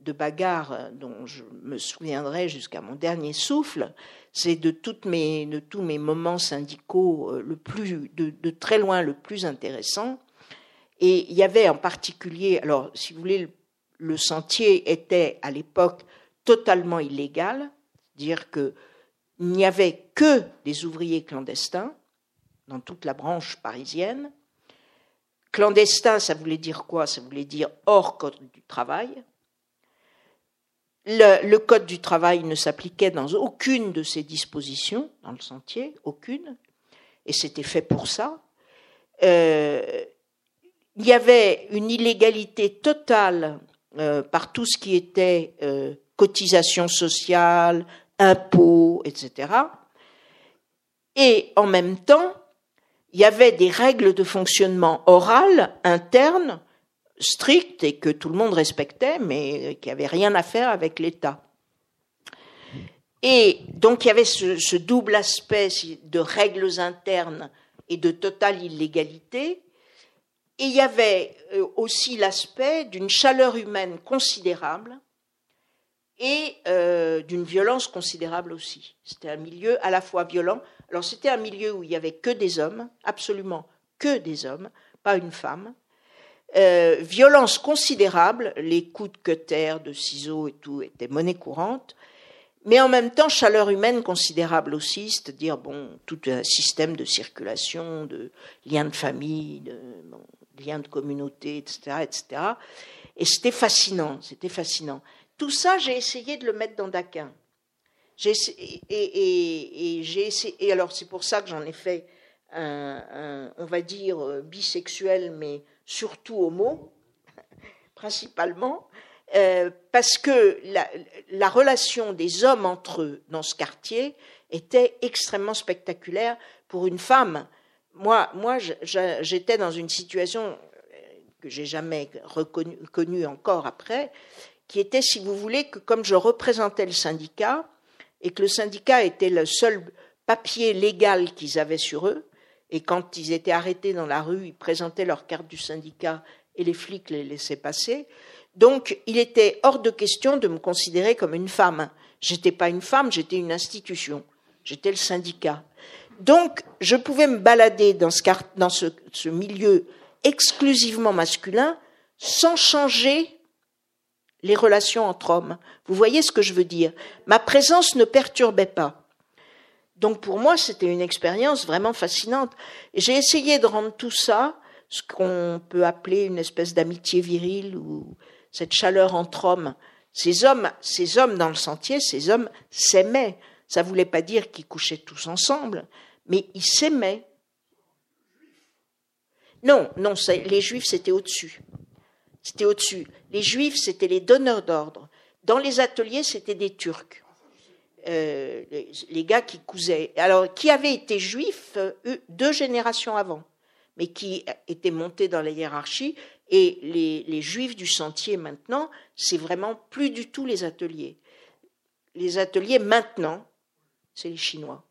de bagarre dont je me souviendrai jusqu'à mon dernier souffle c'est de, tous mes moments syndicaux euh, le plus, de, très loin le plus intéressant. Et il y avait en particulier, alors si vous voulez, le, sentier était à l'époque totalement illégal, c'est-à-dire qu'il n'y avait que des ouvriers clandestins dans toute la branche parisienne. Clandestin, ça voulait dire quoi? Ça voulait dire hors code du travail. Le, Code du travail ne s'appliquait dans aucune de ces dispositions, dans le sentier, aucune, et c'était fait pour ça. Euh, il y avait une illégalité totale euh, par tout ce qui était euh, cotisation sociale, impôts, etc. Et en même temps, il y avait des règles de fonctionnement orales internes strict et que tout le monde respectait, mais qui n'avait rien à faire avec l'État. Et donc il y avait ce, double aspect de règles internes et de totale illégalité. Et il y avait euh, aussi l'aspect d'une chaleur humaine considérable et euh, d'une violence considérable aussi. C'était un milieu à la fois violent. Alors c'était un milieu où il y avait que des hommes, absolument que des hommes, pas une femme. Euh, violence considérable, les coups de cutter, de ciseaux et tout étaient monnaie courante, mais en même temps chaleur humaine considérable aussi, c'est-à-dire bon tout un système de circulation, de liens de famille, de liens de communauté, etc., etc. Et c'était fascinant, c'était fascinant. Tout ça, j'ai essayé de le mettre dans Daquin. Et, et, essayé, et alors c'est pour ça que j'en ai fait un, on va dire euh, bisexuel, mais surtout homo, principalement, euh, parce que la, relation des hommes entre eux dans ce quartier était extrêmement spectaculaire pour une femme. Moi, moi j'étais dans une situation euh, que j'ai jamais connue encore après, qui était, si vous voulez, que comme je représentais le syndicat et que le syndicat était le seul papier légal qu'ils avaient sur eux, et quand ils étaient arrêtés dans la rue, ils présentaient leur carte du syndicat et les flics les laissaient passer. Donc, il était hors de question de me considérer comme une femme. J'étais pas une femme, j'étais une institution. J'étais le syndicat. Donc, je pouvais me balader dans ce, dans ce milieu exclusivement masculin sans changer les relations entre hommes. Vous voyez ce que je veux dire Ma présence ne perturbait pas. Donc pour moi, c'était une expérience vraiment fascinante. J'ai essayé de rendre tout ça, ce qu'on peut appeler une espèce d'amitié virile ou cette chaleur entre hommes. Ces hommes, ces hommes dans le sentier, ces hommes s'aimaient. Ça ne voulait pas dire qu'ils couchaient tous ensemble, mais ils s'aimaient. Non, non, les juifs, c'était au-dessus. C'était au-dessus. Les juifs, c'était les donneurs d'ordre. Dans les ateliers, c'était des Turcs. Euh, les, gars qui cousaient, alors qui avaient été juifs euh, deux générations avant, mais qui étaient montés dans la hiérarchie. Et les, juifs du sentier maintenant, c'est vraiment plus du tout les ateliers. Les ateliers maintenant, c'est les Chinois.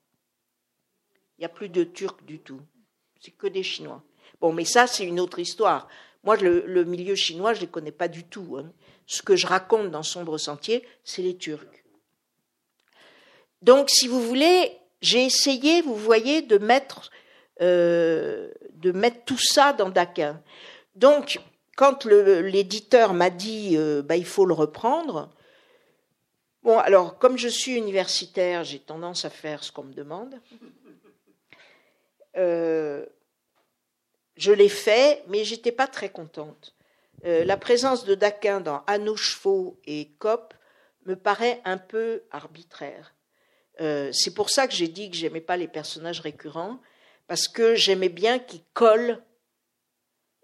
Il n'y a plus de Turcs du tout. C'est que des Chinois. Bon, mais ça, c'est une autre histoire. Moi, le, milieu chinois, je ne les connais pas du tout. Hein. Ce que je raconte dans Sombre Sentier, c'est les Turcs. Donc, si vous voulez, j'ai essayé, vous voyez, de mettre, euh, de mettre tout ça dans Daquin. Donc, quand l'éditeur m'a dit, euh, bah, il faut le reprendre, bon, alors, comme je suis universitaire, j'ai tendance à faire ce qu'on me demande. Euh, je l'ai fait, mais j'étais pas très contente. la présence de Daquin dans Anouche et Cop me paraît un peu arbitraire. Euh, c'est pour ça que j'ai dit que j'aimais pas les personnages récurrents, parce que j'aimais bien qu'ils collent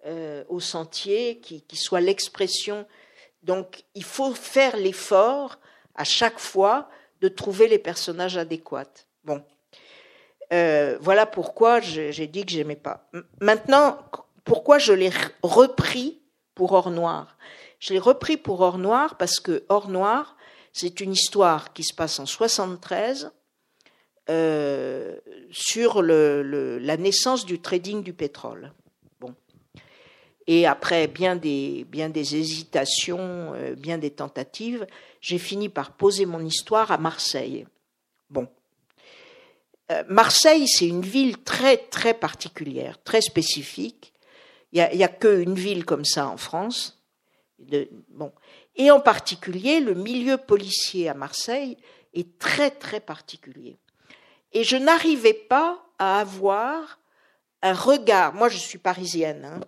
euh, au sentier, qu'ils soient l'expression. Donc, il faut faire l'effort à chaque fois de trouver les personnages adéquats. Bon, euh, voilà pourquoi j'ai dit que j'aimais pas. Maintenant, pourquoi je l'ai repris pour Or Noir? Je l'ai repris pour Or Noir parce que Or Noir, c'est une histoire qui se passe en 73 euh, sur la naissance du trading du pétrole. Bon. Et après bien des, bien des hésitations, euh, bien des tentatives, j'ai fini par poser mon histoire à Marseille. Bon. Euh, Marseille, c'est une ville très très particulière, très spécifique. Il n'y a, qu'une ville comme ça en France. Bon et en particulier le milieu policier à Marseille est très très particulier. Et je n'arrivais pas à avoir un regard, moi je suis parisienne, hein,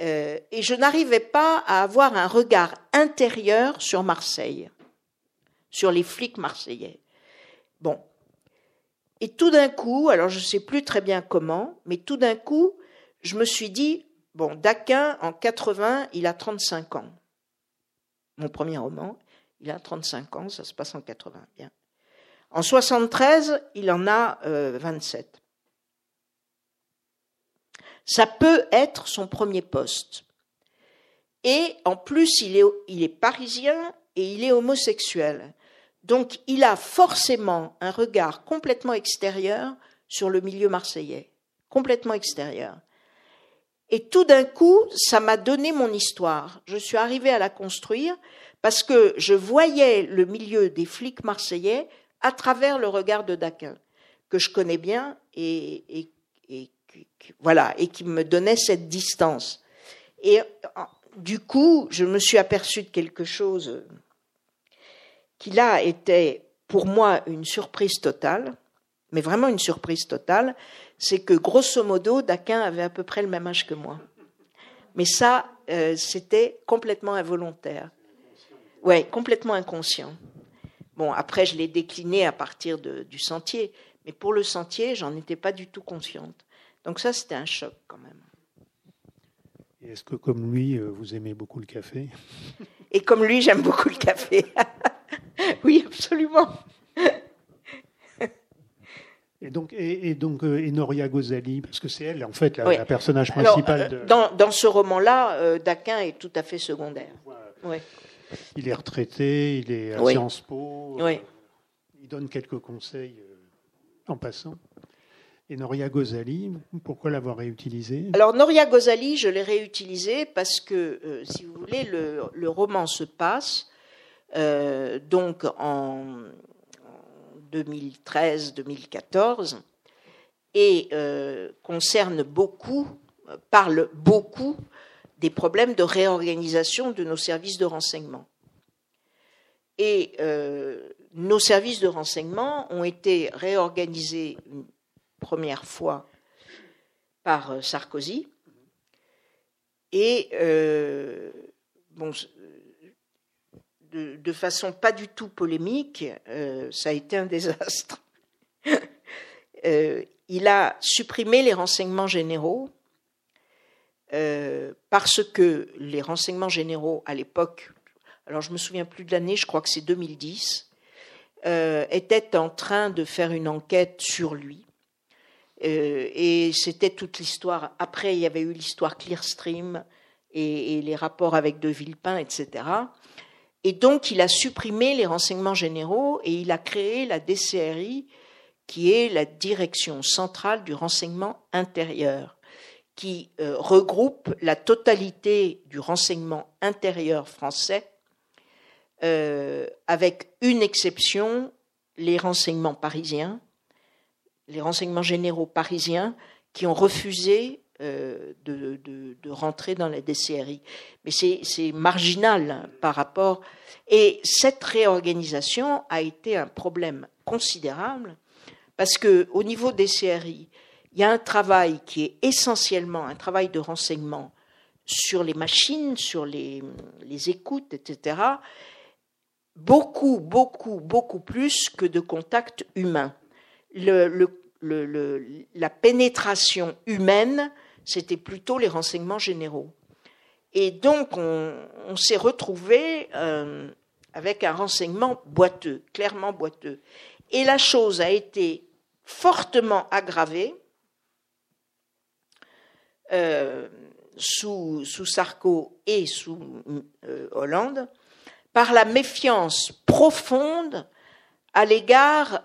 euh, et je n'arrivais pas à avoir un regard intérieur sur Marseille, sur les flics marseillais. Bon. Et tout d'un coup, alors je ne sais plus très bien comment, mais tout d'un coup, je me suis dit, bon, Daquin, en 80, il a 35 ans mon premier roman. Il a 35 ans, ça se passe en 80. Bien. En 73, il en a 27. Euh, ça peut être son premier poste. Et en plus, il est, il est parisien et il est homosexuel. Donc, il a forcément un regard complètement extérieur sur le milieu marseillais. Complètement extérieur. Et tout d'un coup, ça m'a donné mon histoire. Je suis arrivée à la construire parce que je voyais le milieu des flics marseillais à travers le regard de Daquin, que je connais bien et, voilà, et qui me donnait cette distance. Et du coup, je me suis aperçue de quelque chose qui là était pour moi une surprise totale, mais vraiment une surprise totale, c'est que grosso modo, Daquin avait à peu près le même âge que moi. Mais ça, euh, c'était complètement involontaire. Ouais, complètement inconscient. Bon, après, je l'ai décliné à partir du sentier, mais pour le sentier, j'en étais pas du tout consciente. Donc ça, c'était un choc quand même. Est-ce que, comme lui, euh, vous aimez beaucoup le café? Et comme lui, j'aime beaucoup le café. oui, absolument. Et donc, et, donc euh, Noria Gozali, parce que c'est elle, en fait, la, personnage principal. Euh, de... dans, dans, ce roman-là, euh, Daquin est tout à fait secondaire. Il est retraité, il est à Sciences Po. il donne quelques conseils en passant. Et Noria Gozali, pourquoi l'avoir réutilisé? Alors Noria Gozali, je l'ai réutilisé parce que, si vous voulez, le, le roman se passe donc en 2013-2014 et euh, concerne beaucoup, parle beaucoup des problèmes de réorganisation de nos services de renseignement. Et euh, nos services de renseignement ont été réorganisés une première fois par euh, Sarkozy. Et bon, de, façon pas du tout polémique, euh, ça a été un désastre. Euh, il a supprimé les renseignements généraux euh, parce que les renseignements généraux à l'époque, alors je me souviens plus de l'année, je crois que c'est 2010, étaient en train de faire une enquête sur lui. et c'était toute l'histoire. Après, il y avait eu l'histoire Clearstream et, et, les rapports avec De Villepin, etc. Et donc, il a supprimé les renseignements généraux et il a créé la DCRI, qui est la direction centrale du renseignement intérieur, qui euh, regroupe la totalité du renseignement intérieur français, euh, avec une exception, les renseignements parisiens, les renseignements généraux parisiens qui ont refusé euh, de, rentrer dans la DCRI. Mais c'est marginal par rapport. Et cette réorganisation a été un problème considérable parce que au niveau des CRI, il y a un travail qui est essentiellement un travail de renseignement sur les machines, sur les, les écoutes, etc. Beaucoup, beaucoup, beaucoup plus que de. Le, le, la pénétration humaine, c'était plutôt les renseignements généraux. Et donc, on, s'est retrouvé euh, avec un renseignement boiteux, clairement boiteux. Et la chose a été fortement aggravée euh, sous, Sarko et sous euh, Hollande par la méfiance profonde à l'égard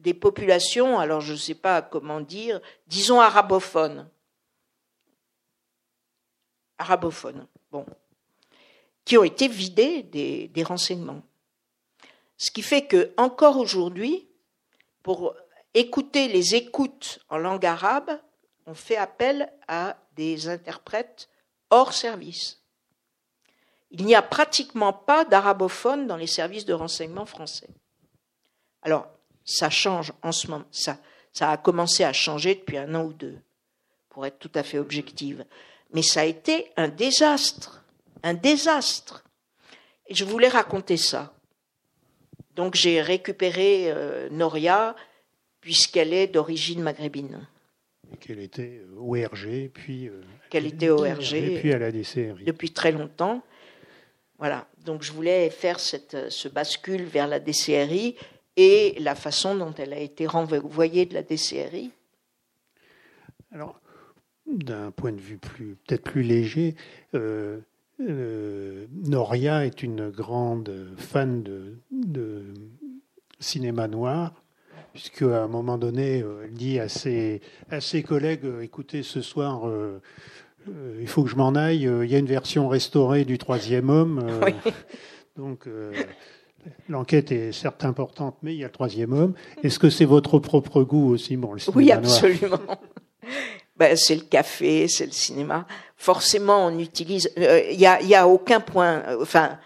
des populations, alors je ne sais pas comment dire, disons arabophones. Arabophones, bon, qui ont été vidés des, des renseignements. Ce qui fait que, encore aujourd'hui, pour écouter les écoutes en langue arabe, on fait appel à des interprètes hors service. Il n'y a pratiquement pas d'arabophones dans les services de renseignement français. Alors, ça change en ce moment, ça, ça a commencé à changer depuis un an ou deux, pour être tout à fait objective. Mais ça a été un désastre, un désastre. Et je voulais raconter ça. Donc j'ai récupéré euh, Noria, puisqu'elle est d'origine maghrébine qu'elle était euh, ORG, puis euh, qu'elle était ORG, et puis à la DCRI. Depuis très longtemps. Voilà. Donc je voulais faire cette, ce bascule vers la DCRI et la façon dont elle a été renvoyée de la DCRI. Alors, d'un point de vue plus, peut-être plus léger, Noria est une grande fan de, de cinéma noir puisque à un moment donné, euh, elle dit à ses, à ses collègues, euh, écoutez, ce soir, euh, il faut que je m'en aille, il y a une version restaurée du troisième homme. Donc, l'enquête est certes importante, mais il y a le troisième homme. Est-ce que c'est votre propre goût aussi bon, le Oui, absolument. ben, c'est le café, c'est le cinéma. Forcément, on utilise. Il n'y a, y a aucun point. Enfin,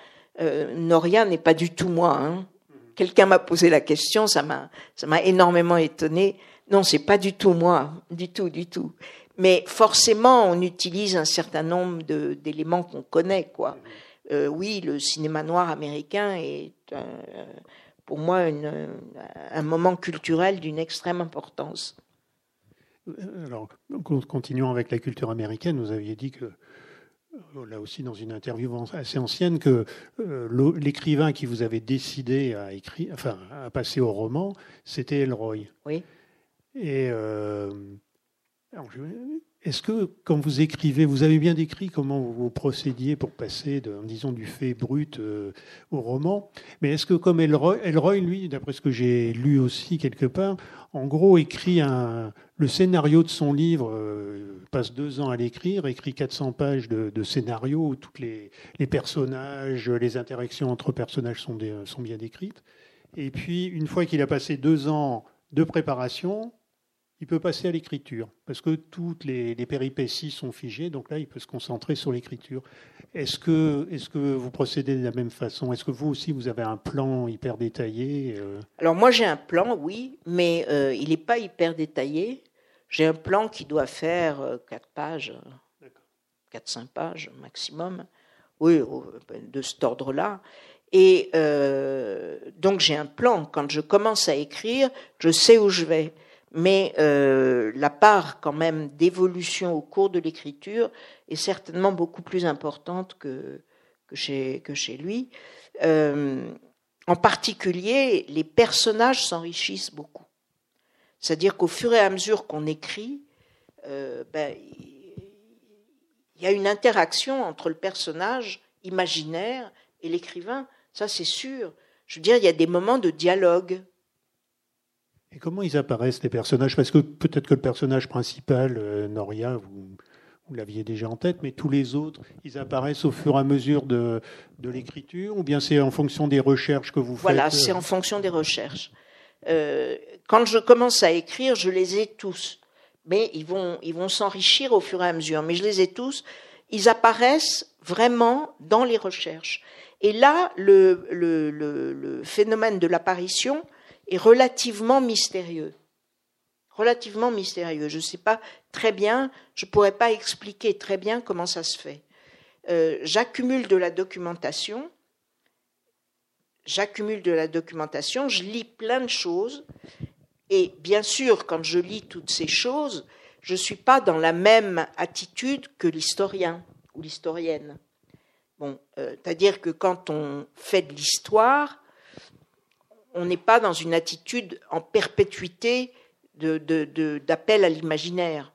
Noria n'est pas du tout moi. Hein quelqu'un m'a posé la question, ça m'a, ça m'a énormément étonné. Non, c'est pas du tout moi, du tout, du tout. Mais forcément, on utilise un certain nombre d'éléments qu'on connaît, quoi. Euh, oui, le cinéma noir américain est pour moi un moment culturel d'une extrême importance. Alors, continuons avec la culture américaine. Vous aviez dit que euh, là aussi dans une interview assez ancienne, que euh, l'écrivain qui vous avait décidé à, écrire, enfin, à passer au roman, c'était Elroy. Oui. Et euh, est-ce que quand vous écrivez, vous avez bien décrit comment vous procédiez pour passer, de, disons, du fait brut au roman, mais est-ce que comme Elroy, Elroy lui, d'après ce que j'ai lu aussi quelque part, en gros écrit le scénario de son livre euh, passe deux ans à l'écrire, écrit 400 pages de, scénario où tous les, personnages, les interactions entre personnages sont bien décrites. Et puis, une fois qu'il a passé deux ans de préparation, il peut passer à l'écriture, parce que toutes les, péripéties sont figées, donc là, il peut se concentrer sur l'écriture. Est-ce que, est que vous procédez de la même façon? Est-ce que vous aussi, vous avez un plan hyper détaillé euh? Alors moi, j'ai un plan, oui, mais euh, il n'est pas hyper détaillé. J'ai un plan qui doit faire euh, quatre pages, quatre, cinq pages maximum, oui, de cet ordre-là. Et donc j'ai un plan. Quand je commence à écrire, je sais où je vais mais euh, la part quand même d'évolution au cours de l'écriture est certainement beaucoup plus importante que, chez lui. Euh, en particulier, les personnages s'enrichissent beaucoup. C'est-à-dire qu'au fur et à mesure qu'on écrit, euh, ben, il y a une interaction entre le personnage imaginaire et l'écrivain, ça c'est sûr. Je veux dire, il y a des moments de dialogue et comment ils apparaissent, les personnages? Parce que peut-être que le personnage principal, euh, Noria, vous, vous l'aviez déjà en tête, mais tous les autres, ils apparaissent au fur et à mesure de, de l'écriture, ou bien c'est en fonction des recherches que vous faites Voilà, c'est en fonction des recherches. Euh, quand je commence à écrire, je les ai tous, mais ils vont, ils vont s'enrichir au fur et à mesure. Mais je les ai tous. Ils apparaissent vraiment dans les recherches. Et là, le, le, le phénomène de l'apparition est relativement mystérieux relativement mystérieux. Je ne sais pas très bien, je ne pourrais pas expliquer très bien comment ça se fait. Euh, j'accumule de la documentation, j'accumule de la documentation, je lis plein de choses, et bien sûr, quand je lis toutes ces choses, je ne suis pas dans la même attitude que l'historien ou l'historienne. Bon, euh, c'est-à-dire que quand on fait de l'histoire, on n'est pas dans une attitude en perpétuité d'appel à l'imaginaire.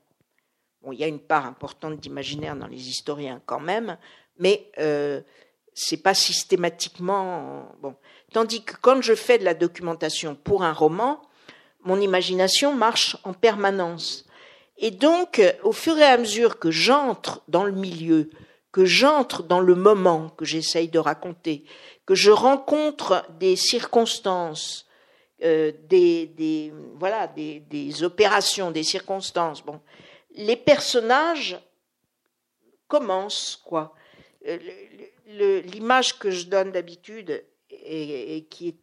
Bon, il y a une part importante d'imaginaire dans les historiens quand même, mais euh, c'est pas systématiquement bon. Tandis que quand je fais de la documentation pour un roman, mon imagination marche en permanence. Et donc, au fur et à mesure que j'entre dans le milieu, que j'entre dans le moment que j'essaye de raconter, que je rencontre des circonstances euh, des, voilà, des, opérations, des circonstances. Bon, les personnages commencent, quoi. Euh, l'image que je donne d'habitude et, qui est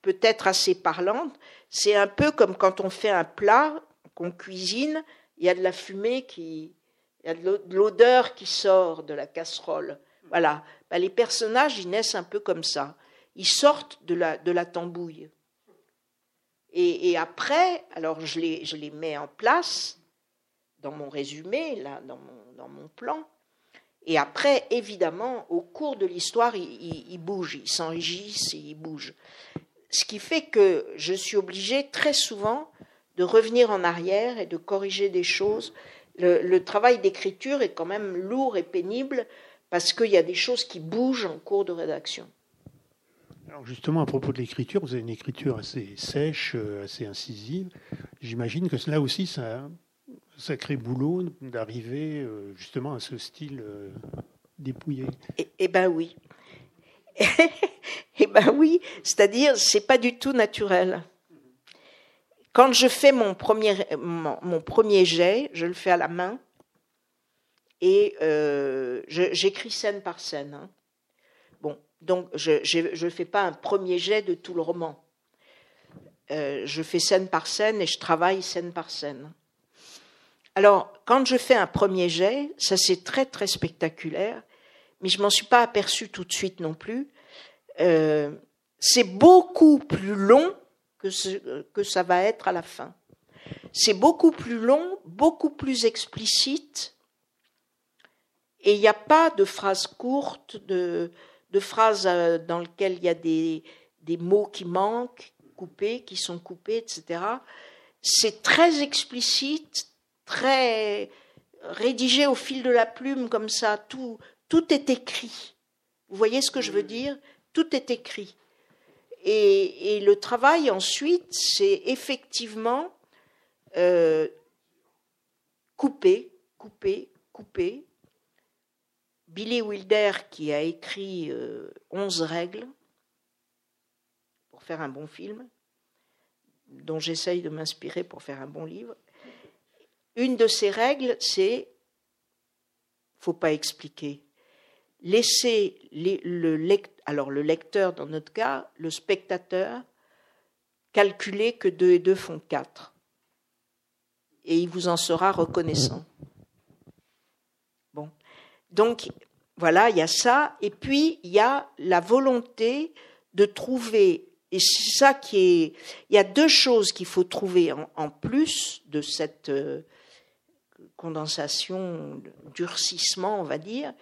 peut-être assez parlante, c'est un peu comme quand on fait un plat, qu'on cuisine, il y a de la fumée qui, il y a de l'odeur qui sort de la casserole. Voilà. Ben, les personnages, ils naissent un peu comme ça. Ils sortent de la, de la tambouille. Et, après, alors je les, je les, mets en place dans mon résumé, là, dans mon, dans mon plan. Et après, évidemment, au cours de l'histoire, ils, bougent, ils s'enrichissent et ils bougent. Ce qui fait que je suis obligée très souvent de revenir en arrière et de corriger des choses. Le travail d'écriture est quand même lourd et pénible parce qu'il y a des choses qui bougent en cours de rédaction. Alors justement, à propos de l'écriture, vous avez une écriture assez sèche, euh, assez incisive. J'imagine que là aussi, c'est un sacré boulot d'arriver euh, justement à ce style euh, dépouillé. Eh, eh ben oui. eh ben oui, c'est-à-dire, c'est pas du tout naturel. Quand je fais mon premier, mon, premier jet, je le fais à la main et j'écris scène par scène. Hein. Donc, je ne fais pas un premier jet de tout le roman. Euh, je fais scène par scène et je travaille scène par scène. Alors, quand je fais un premier jet, ça c'est très très spectaculaire, mais je m'en suis pas aperçu tout de suite non plus. Euh, c'est beaucoup plus long que, ce, que ça va être à la fin. C'est beaucoup plus long, beaucoup plus explicite, et il n'y a pas de phrases courtes, de, de phrases euh, dans lesquelles il y a des, des mots qui manquent, coupés, qui sont coupés, etc. C'est très explicite, très rédigé au fil de la plume comme ça. Tout, tout est écrit. Vous voyez ce que je veux dire? Tout est écrit. Et, le travail ensuite, c'est effectivement euh, couper, couper, couper, Billy Wilder, qui a écrit euh, Onze règles pour faire un bon film, dont j'essaye de m'inspirer pour faire un bon livre. Une de ces règles, c'est faut pas expliquer. Laissez le, alors le lecteur, dans notre cas, le spectateur, calculer que deux et deux font quatre. Et il vous en sera reconnaissant. Donc voilà, il y a ça. Et puis il y a la volonté de trouver, et c'est ça qui est, il y a deux choses qu'il faut trouver en, plus de cette euh, condensation, durcissement, on va dire.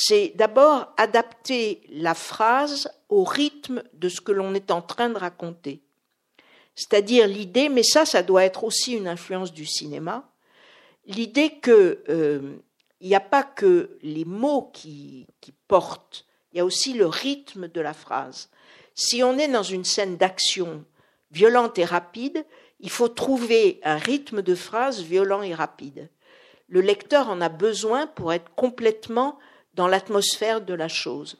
C'est d'abord adapter la phrase au rythme de ce que l'on est en train de raconter. C'est-à-dire l'idée, mais ça, ça doit être aussi une influence du cinéma, l'idée que euh, il n'y a pas que les mots qui, portent, il y a aussi le rythme de la phrase. Si on est dans une scène d'action violente et rapide, il faut trouver un rythme de phrase violent et rapide. le lecteur en a besoin pour être complètement dans l'atmosphère de la chose.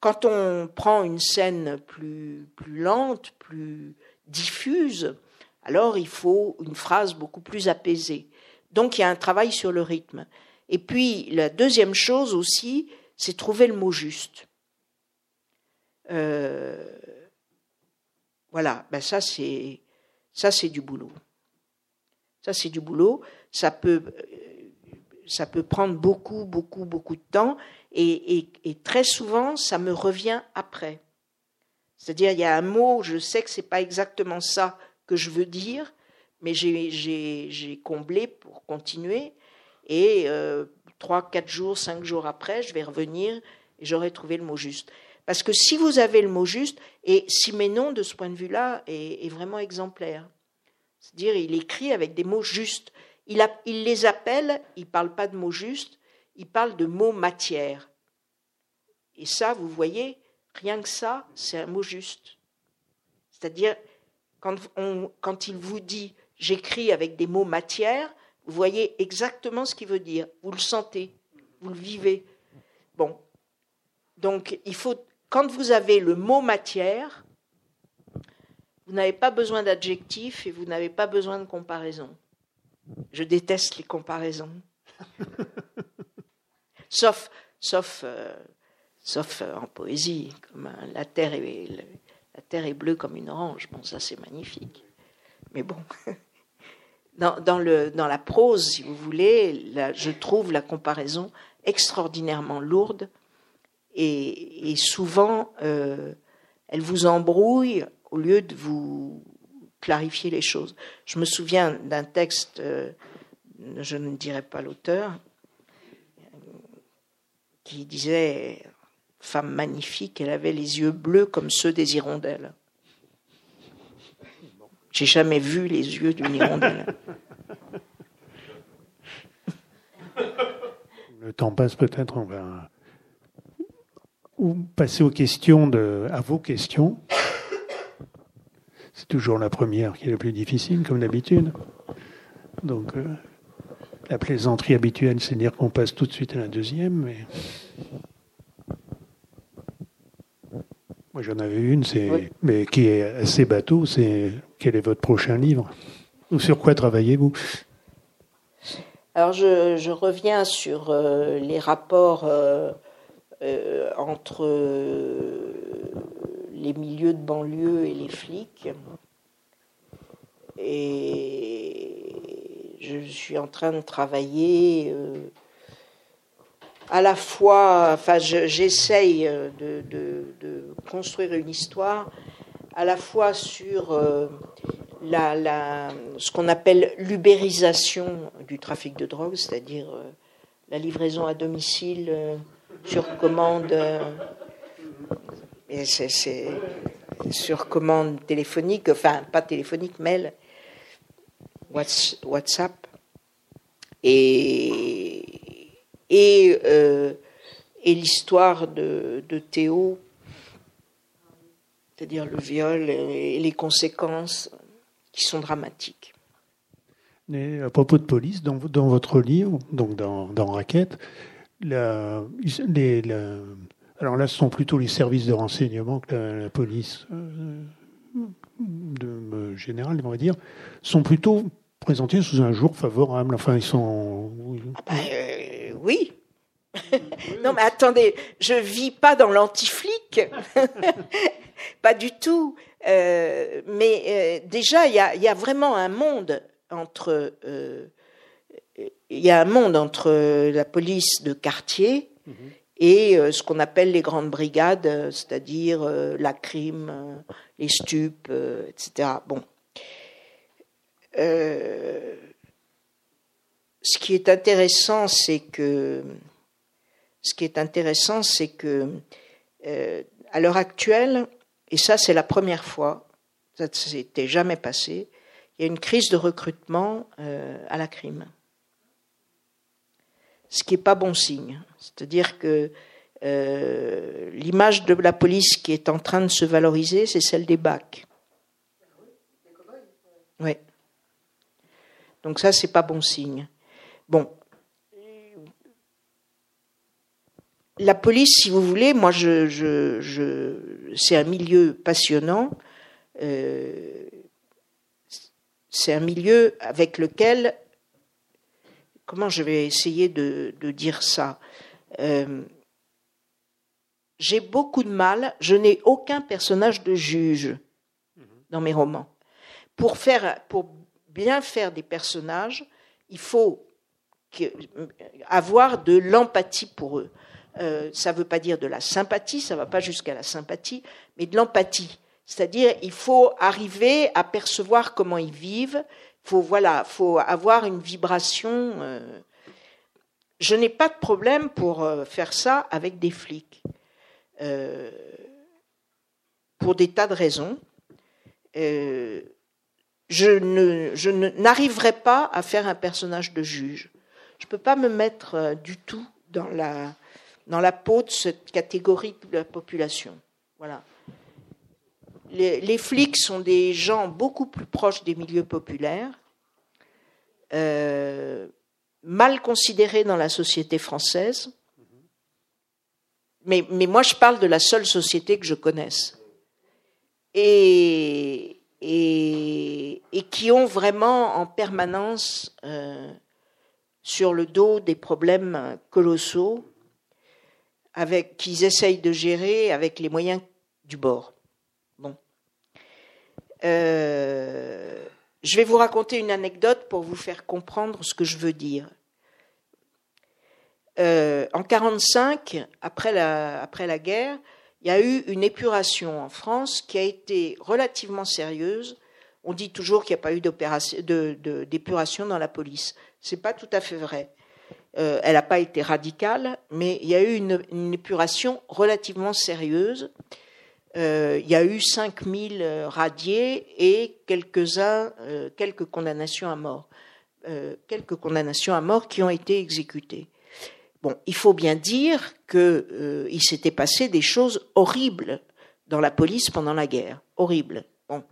Quand on prend une scène plus, plus lente, plus diffuse, alors il faut une phrase beaucoup plus apaisée. Donc il y a un travail sur le rythme. Et puis la deuxième chose aussi, c'est trouver le mot juste. Euh, voilà, ben ça c'est ça c'est du boulot. Ça c'est du boulot. Ça peut ça peut prendre beaucoup beaucoup beaucoup de temps et, très souvent ça me revient après. C'est-à-dire il y a un mot, je sais que c'est pas exactement ça que je veux dire, mais j'ai comblé pour continuer. Et euh, trois, quatre jours, cinq jours après, je vais revenir et j'aurai trouvé le mot juste. Parce que si vous avez le mot juste, et Siménon, de ce point de vue-là, est, vraiment exemplaire. C'est-à-dire, il écrit avec des mots justes. Il, les appelle, il ne parle pas de mots justes, il parle de mots matière. Et ça, vous voyez, rien que ça, c'est un mot juste. C'est-à-dire, quand, il vous dit j'écris avec des mots matière, vous voyez exactement ce qu'il veut dire. Vous le sentez, vous le vivez. Bon. Donc, il faut, quand vous avez le mot matière, vous n'avez pas besoin d'adjectif et vous n'avez pas besoin de comparaison. Je déteste les comparaisons. sauf, sauf, euh, sauf euh, en poésie, comme la terre est la terre est bleue comme une orange. Bon, ça c'est magnifique. Mais bon, dans, le, dans la prose, si vous voulez, je trouve la comparaison extraordinairement lourde et, souvent euh, elle vous embrouille au lieu de vous clarifier les choses. Je me souviens d'un texte, euh, je ne dirai pas l'auteur, qui disait femme magnifique, elle avait les yeux bleus comme ceux des hirondelles. J'ai jamais vu les yeux d'une hirondelle. Le temps passe peut-être, on va passer aux questions à vos questions. Toujours la première qui est la plus difficile, comme d'habitude. Donc, euh, la plaisanterie habituelle, c'est dire qu'on passe tout de suite à la deuxième, mais. Moi, j'en avais une, c'est, mais qui est assez bateau. C'est quel est votre prochain livre? Ou sur quoi travaillez-vous? Alors, je, reviens sur euh, les rapports euh, entre les milieux de banlieue et les flics. Et je suis en train de travailler à la fois, enfin, j'essaye euh, de, construire une histoire à la fois sur euh, ce qu'on appelle l'ubérisation du trafic de drogue, c'est-à-dire euh, la livraison à domicile sur commande, et c'est sur commande téléphonique, enfin pas téléphonique, mail, WhatsApp, et euh, l'histoire de, Théo, c'est-à-dire le viol et les conséquences qui sont dramatiques. À propos de police, dans, votre livre, donc dans, dans Raquette, les, alors là, ce sont plutôt les services de renseignement que la, police euh, de, euh, générale, on va dire, sont plutôt présentés sous un jour favorable. Enfin, ils sont. Ah bah, oui. non, mais attendez, je vis pas dans l'anti-flic, pas du tout. Euh, mais euh, déjà, il y a, vraiment un monde entre. Euh, il y a un monde entre la police de quartier mhm. Et ce qu'on appelle les grandes brigades, c'est-à-dire la crime, les stupes, etc. Bon ce qui est intéressant, c'est que ce qui est intéressant, c'est que euh, à l'heure actuelle, et ça c'est la première fois, ça ne s'était jamais passé, il y a une crise de recrutement euh, à la crime. Ce qui n'est pas bon signe. C'est-à-dire que euh, l'image de la police qui est en train de se valoriser, c'est celle des bacs. Oui. Donc ça, c'est pas bon signe. Bon. La police, si vous voulez, moi, je, je, c'est un milieu passionnant. Euh, c'est un milieu avec lequel, comment je vais essayer de dire ça? Euh, J'ai beaucoup de mal, je n'ai aucun personnage de juge dans mes romans. Pour, faire, pour bien faire des personnages, il faut avoir de l'empathie pour eux. Euh, ça ne veut pas dire de la sympathie, ça ne va pas jusqu'à la sympathie, mais de l'empathie. C'est-à-dire, il faut arriver à percevoir comment ils vivent. Faut voilà, faut avoir une vibration. Euh. Je n'ai pas de problème pour euh, faire ça avec des flics, pour des tas de raisons. je ne, n'arriverai pas à faire un personnage de juge. Je ne peux pas me mettre du tout dans la dans la peau de cette catégorie de la population. Voilà. Les, flics sont des gens beaucoup plus proches des milieux populaires, euh, mal considérés dans la société française. Mais, moi, je parle de la seule société que je connaisse. Et, qui ont vraiment en permanence euh, sur le dos des problèmes colossaux qu'ils essayent de gérer avec les moyens du bord. Bon. Euh, je vais vous raconter une anecdote pour vous faire comprendre ce que je veux dire. Euh, en 1945, après la, après la guerre, il y a eu une épuration en France qui a été relativement sérieuse. On dit toujours qu'il n'y a pas eu d'épuration dans la police. Ce n'est pas tout à fait vrai. Euh, elle n'a pas été radicale, mais il y a eu une, épuration relativement sérieuse. Euh, il y a eu 5000 euh, radiés et quelques-uns, quelques condamnations à mort. quelques condamnations à mort qui ont été exécutées. Bon, il faut bien dire qu'il s'était passé des choses horribles dans la police pendant la guerre. Horribles. Bon.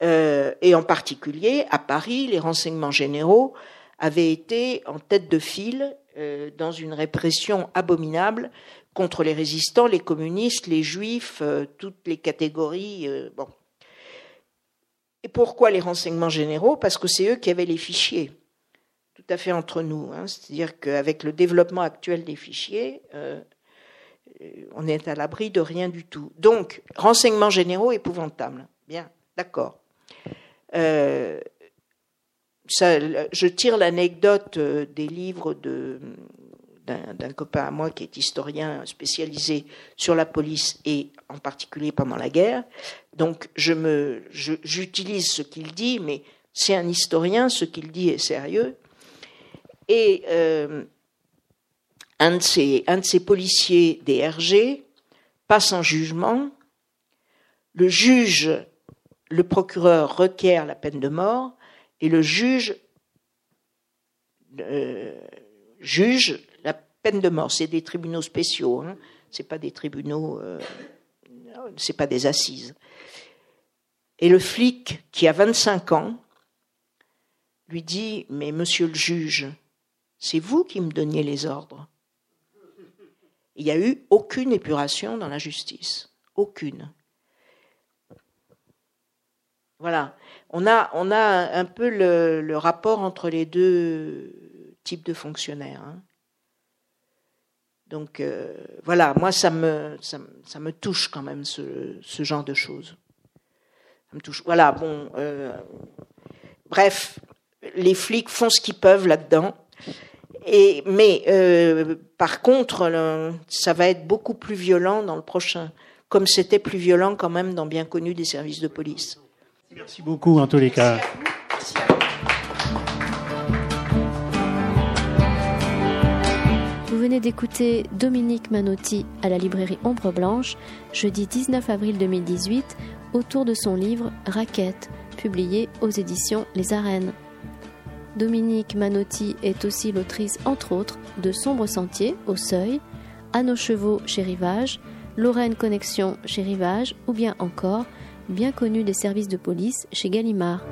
et en particulier, à Paris, les renseignements généraux avait été en tête de file euh, dans une répression abominable contre les résistants, les communistes, les juifs, euh, toutes les catégories. Euh, bon. Et pourquoi les renseignements généraux? Parce que c'est eux qui avaient les fichiers, tout à fait entre nous. Hein. C'est-à-dire qu'avec le développement actuel des fichiers, on est à l'abri de rien du tout. Donc, renseignements généraux épouvantables. Bien, d'accord je tire l'anecdote euh, des livres de, d'un, copain à moi qui est historien spécialisé sur la police et en particulier pendant la guerre. Donc j'utilise ce qu'il dit, mais c'est un historien, ce qu'il dit est sérieux. Et euh, un, de ces, policiers des RG passe en jugement. Le juge, le procureur requiert la peine de mort et le juge euh, juge de mort. C'est des tribunaux spéciaux, hein. c'est pas des tribunaux, euh, c'est pas des assises. Et le flic qui a 25 ans lui dit Mais monsieur le juge, c'est vous qui me donniez les ordres. Il n'y a eu aucune épuration dans la justice. Aucune. Voilà on a, on a un peu le, rapport entre les deux types de fonctionnaires. Hein. Donc euh, voilà, moi ça me, ça, me touche quand même ce, genre de choses. Ça me touche. Voilà, bon, euh, bref, les flics font ce qu'ils peuvent là-dedans. Et, mais euh, par contre, ça va être beaucoup plus violent dans le prochain, comme c'était plus violent quand même dans Bien connu des services de police. Merci beaucoup en tous les cas. Vous venez d'écouter Dominique Manotti à la librairie Ombre Blanche, jeudi 19 avril 2018, autour de son livre Raquette, publié aux éditions Les Arènes. Dominique Manotti est aussi l'autrice, entre autres, de Sombre Sentier au Seuil, À nos chevaux chez Rivage, Lorraine Connexion chez Rivage, ou bien encore bien connu des services de police chez Gallimard.